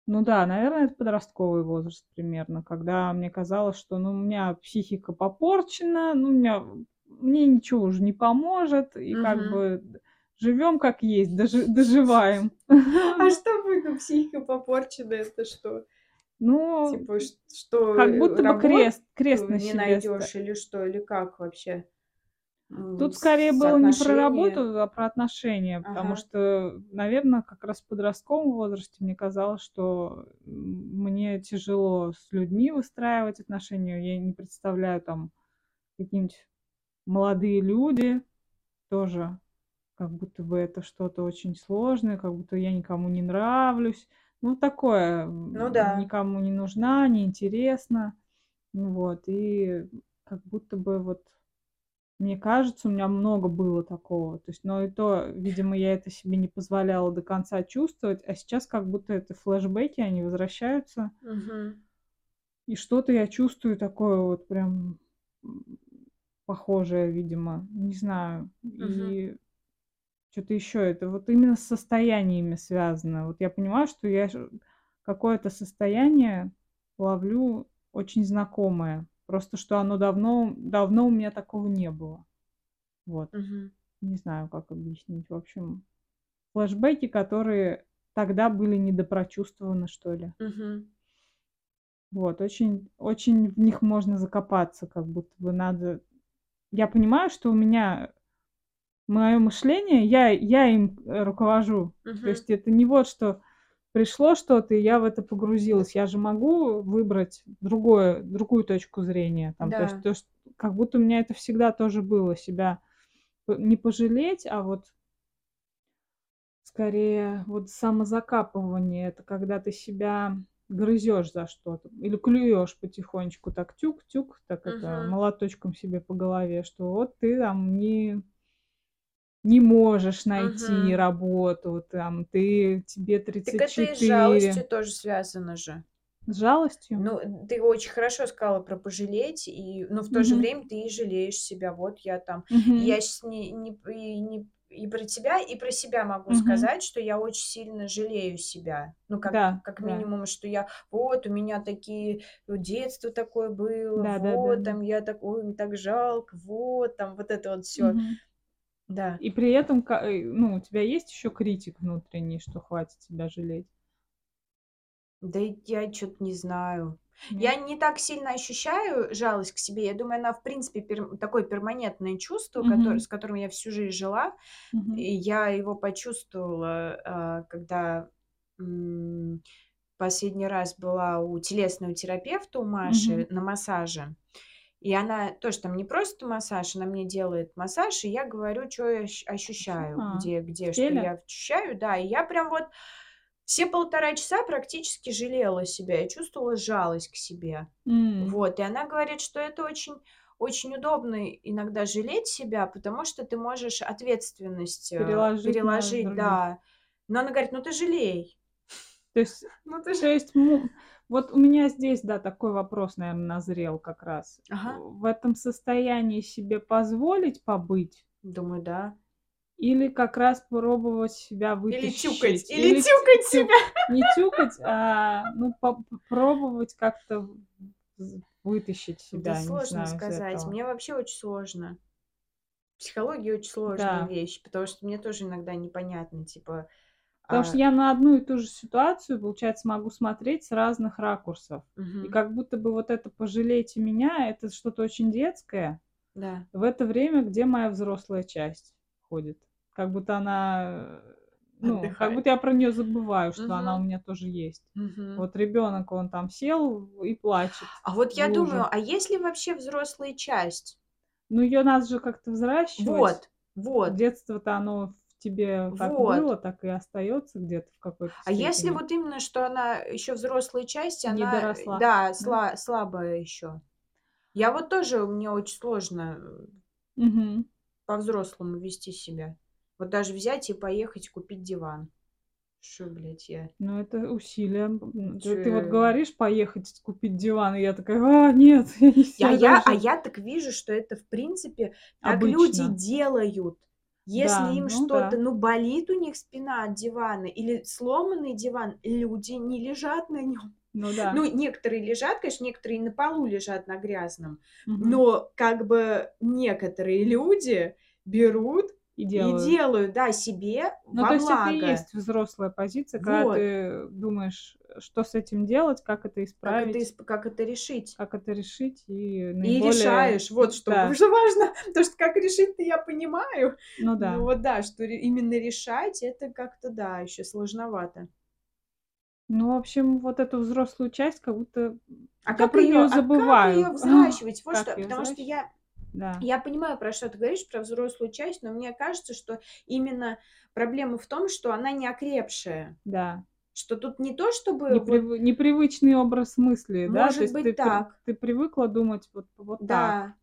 ну да, наверное, это подростковый возраст примерно, когда мне казалось, что, ну, у меня психика попорчена, ну, у меня мне ничего уже не поможет, и как
Мгм.
бы д живём как есть, дожи доживаем.
А что вы психика попорчена- это что?
Ну,
Типа, что,
как будто бы крест крест на
не
себе ста
найдёшь или что, или как вообще?
Тут скорее было не про работу, а про отношения, потому
Ага.
что, наверно, как раз в подростковом возрасте мне казалось, что, мне тяжело с людьми выстраивать отношения. Я не представляю, там, какие-нибудь молодые люди, тоже как будто бы это что-то очень сложное, как будто я никому не нравлюсь. Ну, такое,
Ну да.
никому не нужна, не интересна. Ну вот, и как будто бы вот, мне кажется, у меня много было такого. То есть, но и то, видимо, я это себе не позволяла до конца чувствовать, а сейчас как будто это флешбеки, они возвращаются.
Мгм.
И что-то я чувствую такое вот прям, похожее, видимо, не знаю.
Мгм.
И чё-то ещё, это вот именно с состояниями связано. Вот я понимаю, что я какое-то состояние ловлю очень знакомое, просто что оно давно давно у меня такого не было. Вот.
Мгм.
Не знаю, как объяснить. В общем, флешбеки, которые тогда были недопрочувствованы, что ли.
Мгм.
Вот, очень очень в них можно закопаться, как будто бы надо Я понимаю, что у меня моё мышление, я я им, э, руковожу. То
Мгм.
есть это не вот что пришло что-то, и я в это погрузилась. Я же могу выбрать другое другую точку зрения, там. То есть
Да.
то, чт как будто у меня это всегда тоже было, себя не пожалеть, а вот скорее вот самозакапывание. Это когда ты себя грызешь за что-то или клюешь потихонечку так тюк-тюк, так это молоточком себе по голове, что вот ты там не не можешь найти
Мгм.
работу, там ты тебе
Так это и с
34.
жалостью тоже связано же.
С жалостью?
Ну, ты очень хорошо сказала про пожалеть, и, но в то же
Мгм.
время ты и жалеешь себя. Вот я там, и
Мгм.
я сейчас не, не, и не и про тебя, и про себя могу
Мгм.
сказать, что я очень сильно жалею себя. Ну, как,
Да,
как
да.
минимум, что я, вот, у меня такие, вот, детство такое было,
Да, да, да,
вот,
да.
там, я такой, так жалко, вот, там, вот это вот все.
Мгм.
Да.
И при этом, э, ну, у тебя есть еще критик внутренний, что хватит себя жалеть?
Да и я что-то не знаю.
Нет?
Я не так сильно ощущаю жалость к себе. Я думаю, она, в принципе, пер- такое перманентное чувство,
Мгм.
которое- с которым я всю жизнь жила.
Мгм.
И я его почувствовала, а, когда последний раз была у телесного терапевта у Маши на массаже. И она тоже там не просто массаж, она мне делает массаж, и я говорю, что я ощ- ощущаю,
А,
где, где, что я ощущаю, да. И я прям вот все полтора часа практически жалела себя, я чувствовала жалость к себе.
М.
Вот, и она говорит, что это очень, очень удобно иногда жалеть себя, потому что ты можешь ответственность э,
Переложить
переложить, да. Но она говорит, ну ты жалей.
То есть,
Ну ты
то есть, вот у меня здесь, да, такой вопрос, наверное, назрел как раз.
Ага.
В этом состоянии себе позволить побыть
Думаю, да.
или как раз пробовать себя
Или
вытащить?
тюкать, или
т-
тюкать
тю-
себя.
Не тюкать, а ну, по- пробовать как-то вытащить себя,
Да сложно
знаю,
сказать. Мне вообще очень сложно. Психология очень сложная
Да.
вещь, потому что мне тоже иногда непонятно, типа,
Потому что
а,
я на одну и ту же ситуацию, получается, могу смотреть с разных ракурсов. И
мгм,
как будто бы вот это «пожалейте меня» — это что-то очень детское.
да.
В это время где моя взрослая часть ходит? Как будто она, э, ну, как
Отдыхает.
будто я про нее забываю, что она у меня тоже есть.
мгм.
Вот ребенок, он там сел и плачет
А вот я
луже.
думаю, а есть ли вообще взрослая часть?
Ну, ее надо же как-то взращивать.
Вот, вот.
Детство-то оно тебе как
Вот.
было, так и остается где-то в какой-то
А если вот именно, что она еще взрослая часть,
Не
она,
доросла,
да,
да?
сла- слабая еще. Я вот тоже, мне очень сложно
Мгм.
по-взрослому вести себя. Вот даже взять и поехать купить диван. Что, блядь, я...
Ну, это усилие. М,
Чё
Ты, вот говоришь поехать купить диван, и я такая, а, нет, я не сяду
я, а
уже».
я так вижу, что это, в принципе, так люди
Обычно.
делают. Если
Да,
им
ну
что-то,
да.
ну, болит у них спина от дивана или сломанный диван, люди не лежат на нем.
Ну да.
Ну, некоторые лежат, конечно, некоторые на полу лежат на грязном,
Мгм.
но как бы некоторые люди берут
И
и
делают.
делают, да, себе
Ну,
во
то есть это и есть взрослая позиция, когда
Вот.
ты думаешь, что с этим делать, как это
Как это,
исправить,
как это решить?
как это решить, и
И
наиболее...
решаешь, вот что,
Да,
что важно, то что как решить-то я понимаю,
ну
ну
да.
вот да, что именно решать, это как-то, да, еще сложновато.
Ну, в общем, вот эту взрослую часть, как будто
А
я
как
про
ее,
нее
а как
забываю.
ее взращивать? Вот
Как
что, потому что
взращивать?
я
Да.
Я понимаю, про что ты говоришь, про взрослую часть, но мне кажется, что именно проблема в том, что она не окрепшая.
Да.
Что тут не то, чтобы вот,
Неприв- Непривычный образ мысли, да? То
может
есть
быть
ты,
так,
ты привыкла думать вот, вот так,
да,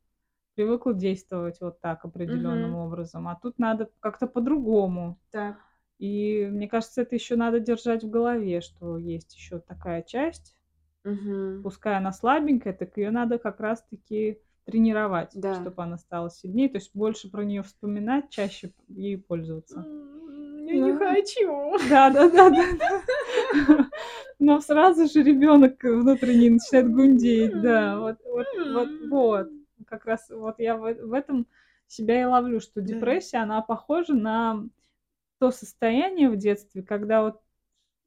привыкла действовать вот так определенным
мгм,
образом, а тут надо как-то по-другому.
так,
И мне кажется, это еще надо держать в голове, что есть еще такая часть,
мгм,
пускай она слабенькая, так ее надо как раз-таки тренировать,
да.
чтобы она стала сильнее, то есть больше про нее вспоминать, чаще ей пользоваться.
Я не хочу.
Да, да, да, да. Но сразу же ребенок внутренний начинает гундеть, да, вот, вот, вот, вот. Как раз вот я в, этом себя и ловлю, что депрессия, она похожа на то состояние в детстве, когда вот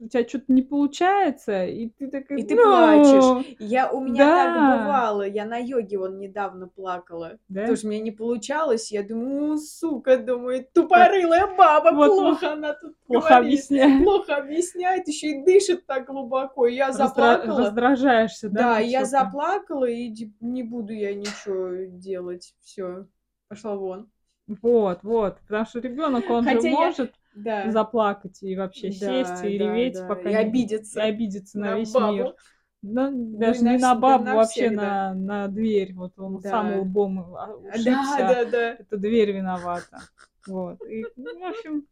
у тебя что-то не получается, и ты такая,
И ты плачешь.
ну,
Я, у меня так
да,
бывало. Я на йоге вон недавно плакала.
да,
Тоже у меня не получалось. Я думаю, сука, думаю, тупорылая баба,
вот
плохо она тут
плохо
говорит.
объясняю,
Плохо объясняет, еще и дышит так глубоко. И Я
Раздра-
заплакала.
раздражаешься, да,
Да, я заплакала, и не буду я ничего делать. Все, пошла вон.
Вот, вот, потому что ребенок, он же
Хотя я
может
Да.
заплакать и вообще сесть
Да,
и
да,
реветь,
да.
пока
И
не и
обидеться
обидеться на
на
весь мир.
бабу.
Да,
Ну и
даже не на
да
бабу, вообще
навсегда.
на на дверь. Вот он сам
Да.
лбом, а,
Да,
ушибся,
да, да.
эта дверь виновата. Вот. И, ну, в общем,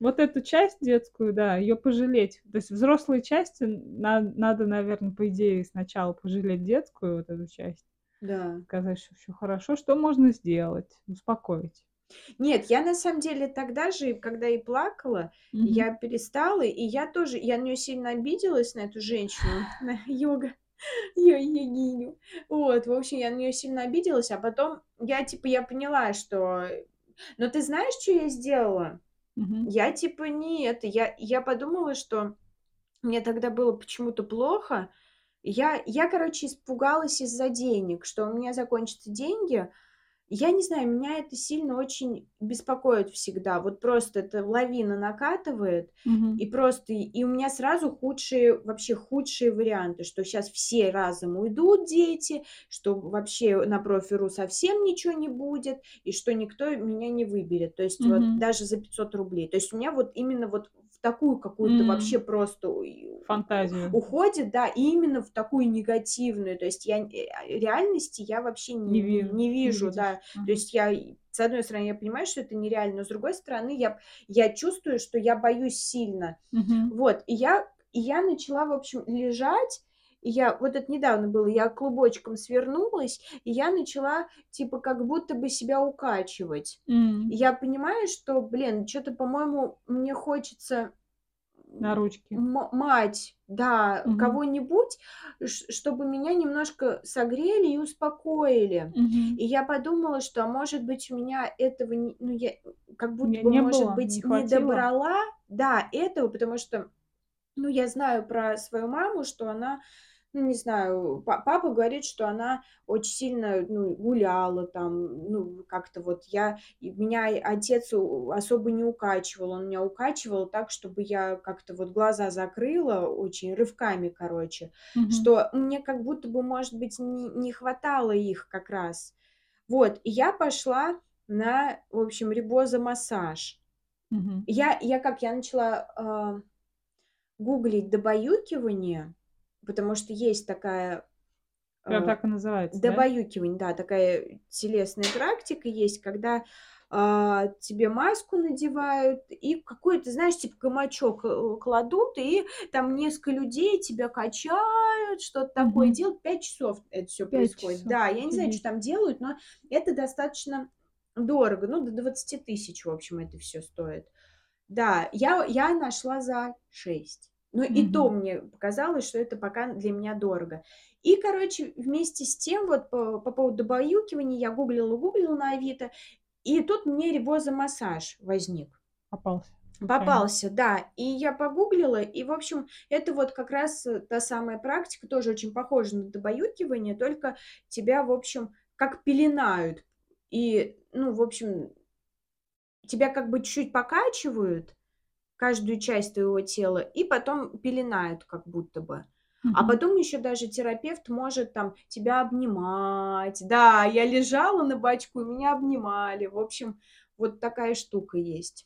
вот эту часть детскую, да, её пожалеть. То есть взрослые части на надо, наверно, по идее, сначала пожалеть детскую вот эту часть.
Да.
Сказать, что всё хорошо. Что можно сделать? Успокоить.
Нет, я на самом деле тогда же, когда и плакала,
Мгм.
я перестала, и я тоже я на неё сильно обиделась, на эту женщину, на йога йо йогиню. Вот, в общем, я на неё сильно обиделась, а потом я, типа, я поняла, что Но ты знаешь, чё я сделала?
Мгм.
Я, типа, не это, я я подумала, что мне тогда было почему-то плохо. Я я, короче, испугалась из-за денег, что у меня закончатся деньги. Я не знаю, меня это сильно очень беспокоит всегда. Вот просто эта лавина накатывает,
Мгм.
и просто и у меня сразу худшие, вообще худшие варианты, что щас все разом уйдут дети, что вообще на профи.ру совсем ничего не будет, и что никто меня не выберет. То есть вот
Мгм.
даже за 500 рублей. То есть у меня вот именно вот такую какую-то вообще
М.
просто
Фантазию.
уходит, да, и именно в такую негативную. То есть я, э, а, реальности я вообще
Не
не
ви
не
не
вижу,
видишь.
да. То
Ага.
есть я с одной стороны, я понимаю, что это нереально, но с другой стороны, я я чувствую, что я боюсь сильно.
Мгм.
Вот, и я и я начала, в общем, лежать. И я вот это недавно было, я клубочком свернулась, и я начала, типа, как будто бы себя укачивать. И
М.
я понимаю, что, блин, чё-то, по-моему, мне хочется
На ручки.
м мать, да,
Мгм.
кого-нибудь, чтобы меня немножко согрели и успокоили.
Мгм.
И я подумала, что, а может быть, у меня этого не ну, я как будто бы,
не
может
было,
быть,
не
не добрала, да, этого, потому что, ну, я знаю про свою маму, что она, ну, не знаю, па папа говорит, что она очень сильно, ну, гуляла там, ну, как-то вот я меня отец особо не укачивал. Он меня укачивал так, чтобы я как-то вот глаза закрыла очень рывками, короче,
Мгм.
что мне как будто бы, может быть, не не хватало их как раз. Вот, и я пошла на, в общем, рибозомассаж.
Мгм.
Я я как, я начала, а, гуглить добаюкивание, потому что есть такая, а,
так и называется, да?
добаюкивание, да, такая телесная практика есть, когда, а, тебе маску надевают и какой-то, знаешь, типа гамачок, э, кладут, и там несколько людей тебя качают, что-то такое
Мгм.
делают. 5 часов это всё
5
происходит.
часов.
Да, я не знаю,
Офигеть.
там делают, но это достаточно дорого. Ну, до 20 тысяч, в общем, это всё стоит. Да, я я нашла за 6. Но и то мне показалось, что это пока для меня дорого. И, короче, вместе с тем, вот по по поводу добаюкивания я гуглила гуглила на Авито, и тут мне рибозомассаж возник.
Попался.
Попался, да. И я погуглила, и, в общем, это вот как раз, э, та самая практика, тоже очень похожа на добаюкивание, только тебя, в общем, как пеленают. И, ну, в общем тебя как бы чуть-чуть покачивают, каждую часть твоего тела, и потом пеленают как будто бы. А потом ещё даже терапевт может там тебя обнимать. Да, я лежала на бочку, и меня обнимали. В общем, вот такая штука есть.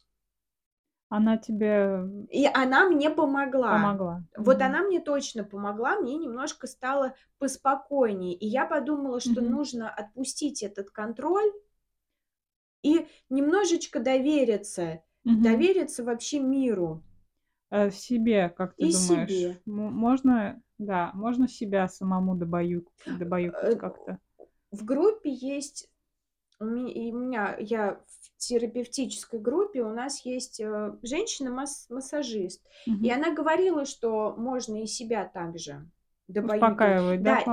Она тебе
И она мне помогла.
помогла?
Вот
Мгм.
она мне точно помогла, мне немножко стало поспокойнее. И я подумала, что
Мгм.
нужно отпустить этот контроль и немножечко довериться,
Мгм.
довериться вообще миру.
Э, себе, как ты
И
думаешь,
себе.
мо можно, да, можно себя самому добаю добаюкать
Э,
как-то?
в группе есть у меня я в терапевтической группе, у нас есть, э, женщина-мас массажист, и она говорила, что можно и себя также добаюкивать.
Успокаивать, да,
Да,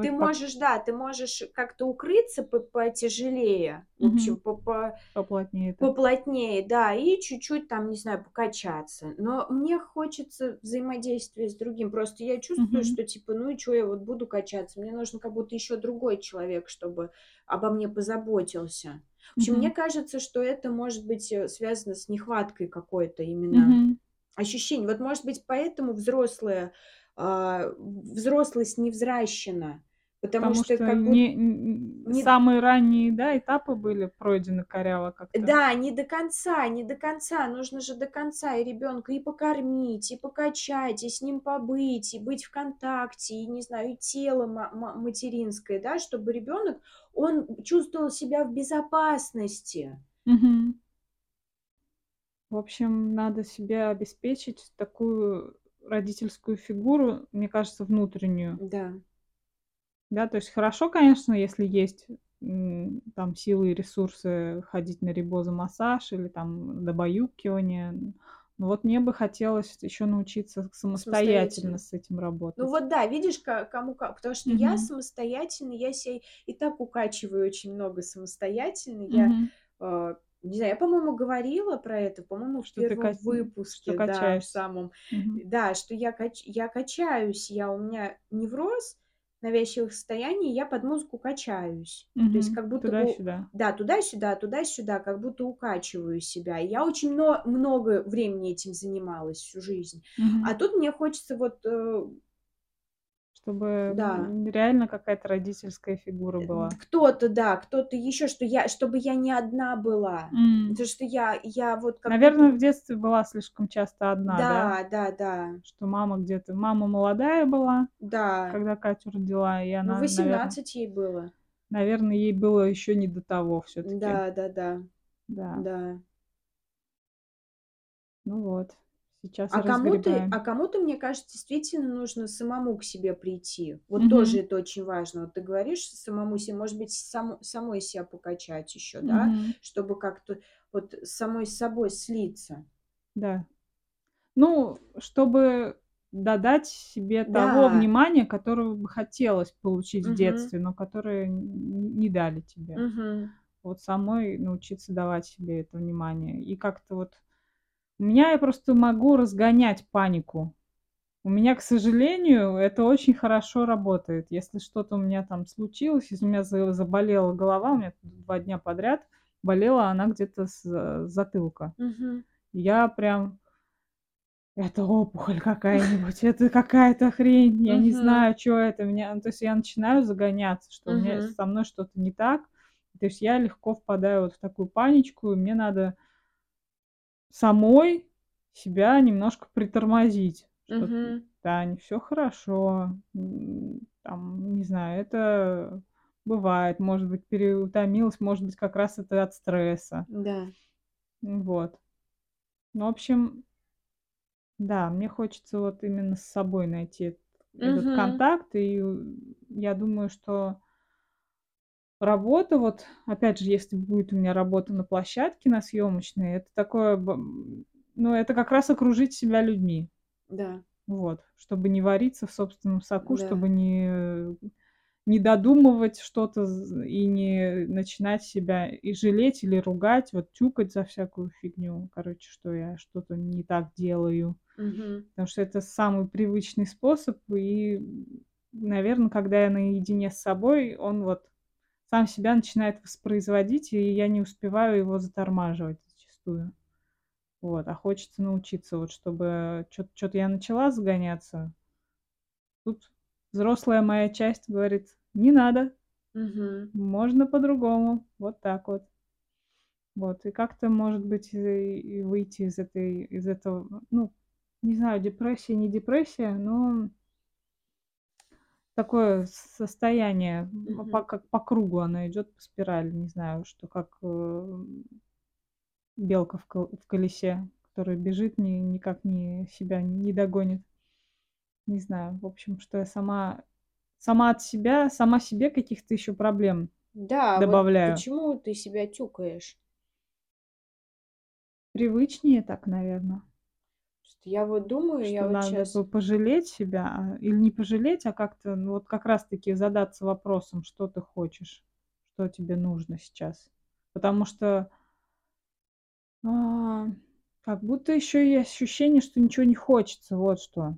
ты
поглаживать, пог
можешь, да, ты можешь как-то укрыться по потяжелее, в общем,
Мгм.
по по
Поплотнее так.
поплотнее, да, и чуть-чуть там, не знаю, покачаться. Но мне хочется взаимодействия с другим. Просто я чувствую, что типа, ну и чё я вот буду качаться? Мне нужен как будто ещё другой человек, чтобы обо мне позаботился. В общем, мне кажется, что это может быть, э, связано с нехваткой какой-то именно ощущений. Вот, может быть, поэтому взрослые, а, взрослость невзращена, Потому
Потому
что
что
как будто
не н
не
самые ранние, да, этапы были пройдены коряво как-то.
Да, не до конца, не до конца. Нужно же до конца и ребенка и покормить, и покачать, и с ним побыть, и быть в контакте, и, не знаю, и тело ма ма материнское, да, чтобы ребенок, он чувствовал себя в безопасности.
Мгм. В общем, надо себе обеспечить такую родительскую фигуру, мне кажется, внутреннюю.
Да.
Да, то есть хорошо, конечно, если есть, там силы и ресурсы ходить на рибозомассаж или там добаюкивание. Но вот мне бы хотелось еще научиться самостоятельно
Самостоятельно.
с этим
Ну
работать.
вот да, видишь, кому как. Потому что я
Мгм.
самостоятельно, я ся и так укачиваю очень много самостоятельно. Я,
Мгм.
э, не знаю, я, по-моему, говорила про это, по-моему, в
Что
первом
что
выпуске, да, в самом.
Мгм.
Да, что я кач я качаюсь, я у меня невроз навязчивых состояний, я под музыку качаюсь. То есть как будто
Туда и
бы
сюда.
да, туда-сюда, туда-сюда, как будто укачиваю себя. Я очень мно много времени этим занималась всю жизнь. А
Мгм.
тут мне хочется вот, э
Чтобы,
Да.
реально какая-то родительская фигура
Э,
была.
кто-то, да, кто-то еще, что я чтобы я не одна была. Потому что я я вот как будто
Наверно, в детстве была слишком часто одна, да?
Да, да-да.
Что мама где-то мама молодая была,
Да.
когда Катю родила, и
Ну,
она, наверно
18 ей было.
наверно, ей было еще не до того всё-таки.
Да-да-да.
Да.
Да.
Ну вот, сейчас
А кому-то а
разгребаем.
кому-то, мне кажется, действительно нужно самому к себе прийти. Вот тоже
Мгм.
это очень важно. Вот ты говоришь самому се может быть, само самой себя покачать еще, да,
Мгм.
чтобы как-то вот самой с собой слиться.
Да. Ну, чтобы додать себе того
Да.
внимания, которого бы хотелось получить в
Мгм.
детстве, но которое не дали тебе.
Мгм.
Вот самой научиться давать себе это внимание. И как-то вот у меня я просто могу разгонять панику. У меня, к сожалению, это очень хорошо работает. Если что-то у меня там случилось, если у меня за заболела голова, у меня 2 дня подряд болела она где-то с затылка.
Мгм.
Я прям это опухоль какая-нибудь, это какая-то хрень, я не
Мгм.
знаю, чё это. Меня ну, то есть я начинаю загоняться, что у меня со мной что-то не так. То есть я легко впадаю вот в такую паничку, и мне надо самой себя немножко притормозить, что
Мгм.
Тань, всё хорошо. М, там, не знаю, это бывает, может быть, переутомилась, может быть, как раз это от стресса.
Да.
Вот. Ну, в общем да, мне хочется вот именно с собой найти эт этот
Мгм.
контакт. И я думаю, что работа вот, опять же, если будет у меня работа на площадке, на съемочной, это такое ну, это как раз окружить себя людьми.
Да.
Вот. Чтобы не вариться в собственном соку,
Да.
чтобы не не додумывать что-то и не начинать себя и жалеть, или ругать, вот тюкать за всякую фигню, короче, что я что-то не так делаю.
Мгм.
Потому что это самый привычный способ. И, наверно, когда я наедине с собой, он вот сам себя начинает воспроизводить, и я не успеваю его затормаживать зачастую. Вот. А хочется научиться, вот чтобы чё чё-то я начала загоняться тут взрослая моя часть говорит: "Не надо,
Мгм.
можно по-другому". Вот так вот. Вот. И как-то, может быть, и выйти из этой из этого, ну, не знаю, депрессия, не депрессия, но такое состояние, м, по как по кругу оно идёт, по спирали. Не знаю, что как, э, белка в ко в колесе, которая бежит, ни никак не себя не догонит. Не знаю, в общем, что я сама сама от себя сама себе каких-то еще проблем
Да, вот
добавляю.
почему ты себя тюкаешь?
Привычнее так, наверно.
Я вот думаю, я
Что
вот
надо по пожалеть себя, а, или не пожалеть, а как-то, ну, вот как раз таки задаться вопросом, что ты хочешь, что тебе нужно сейчас. Потому что а, как будто еще и ощущение, что ничего не хочется, вот что.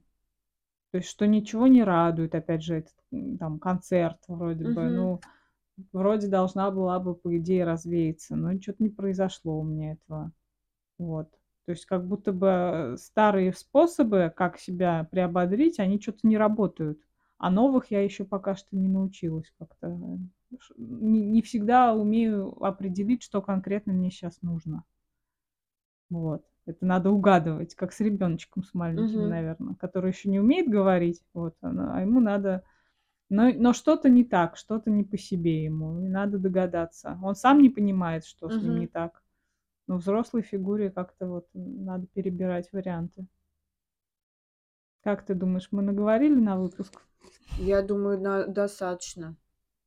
То есть, что ничего не радует. Опять же, этот, там концерт вроде бы,
Мгм.
ну, вроде должна была бы, по идее, развеяться, но чё-то не произошло у меня этого. Вот. То есть как будто бы, старые способы, как себя приободрить, они чё-то не работают. А новых я еще пока что не научилась как-то. Не, не всегда умею определить, что конкретно мне сейчас нужно. Вот. Это надо угадывать, как с ребеночком с маленьким,
Мгм.
наверное, который еще не умеет говорить, вот, а ему надо но но что-то не так, что-то не по себе ему, и надо догадаться. Он сам не понимает, что с ним не так. Но взрослой фигуре как-то вот надо перебирать варианты. Как ты думаешь, мы наговорили на выпуск?
Я думаю, на достаточно.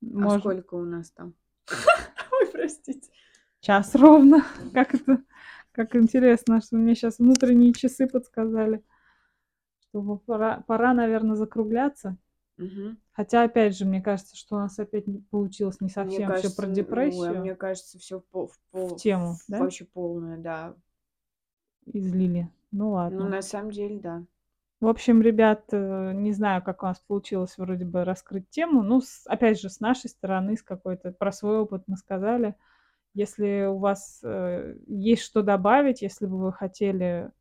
А
Может,
сколько у нас там? Ой, простите.
час ровно? Как это? Как интересно, что мне сейчас внутренние часы подсказали, что пора, пора, наверное, закругляться.
Мгм.
Хотя, опять же, мне кажется, что у нас опять не получилось не совсем все про
а
депрессию.
мне кажется, все в, пол- в
В тему,
в-
да?
вообще полное, да.
Излили. Ну
Ну,
ладно.
на самом деле, да.
В общем, ребят, э, не знаю, как у нас получилось вроде бы раскрыть тему. Ну, с- опять же, с нашей стороны, с какой-то про свой опыт мы сказали. Если у вас э, есть что добавить, если бы вы хотели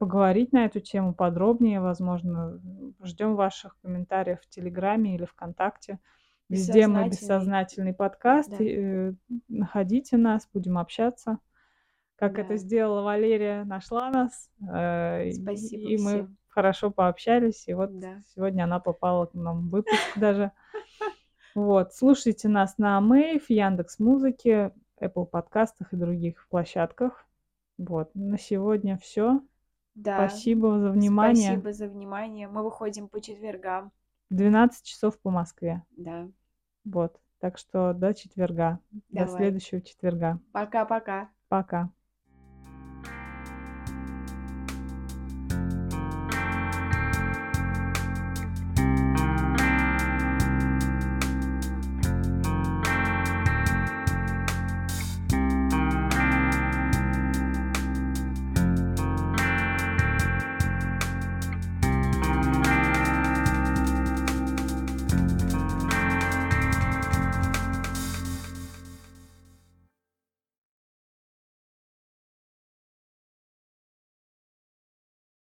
поговорить на эту тему подробнее, возможно, ждем ваших комментариев в Телеграме или ВКонтакте. Везде мы Бессознательный. подкаст.
Да.
и, э, находите нас, будем общаться. Как это
Да.
сделала Валерия, нашла нас. э, и-
Спасибо
и мы
всем.
хорошо пообщались. И вот
Да.
сегодня она попала к нам в выпуск даже. Вот, слушайте нас на Мэйв, Яндекс Музыке, Apple подкастах и других площадках. Вот, на сегодня все.
Да.
Спасибо за внимание.
Спасибо за внимание. Мы выходим по четвергам.
12 часов по Москве.
Да.
Вот, так что до четверга, до
Давай.
следующего четверга.
Пока-пока.
Пока.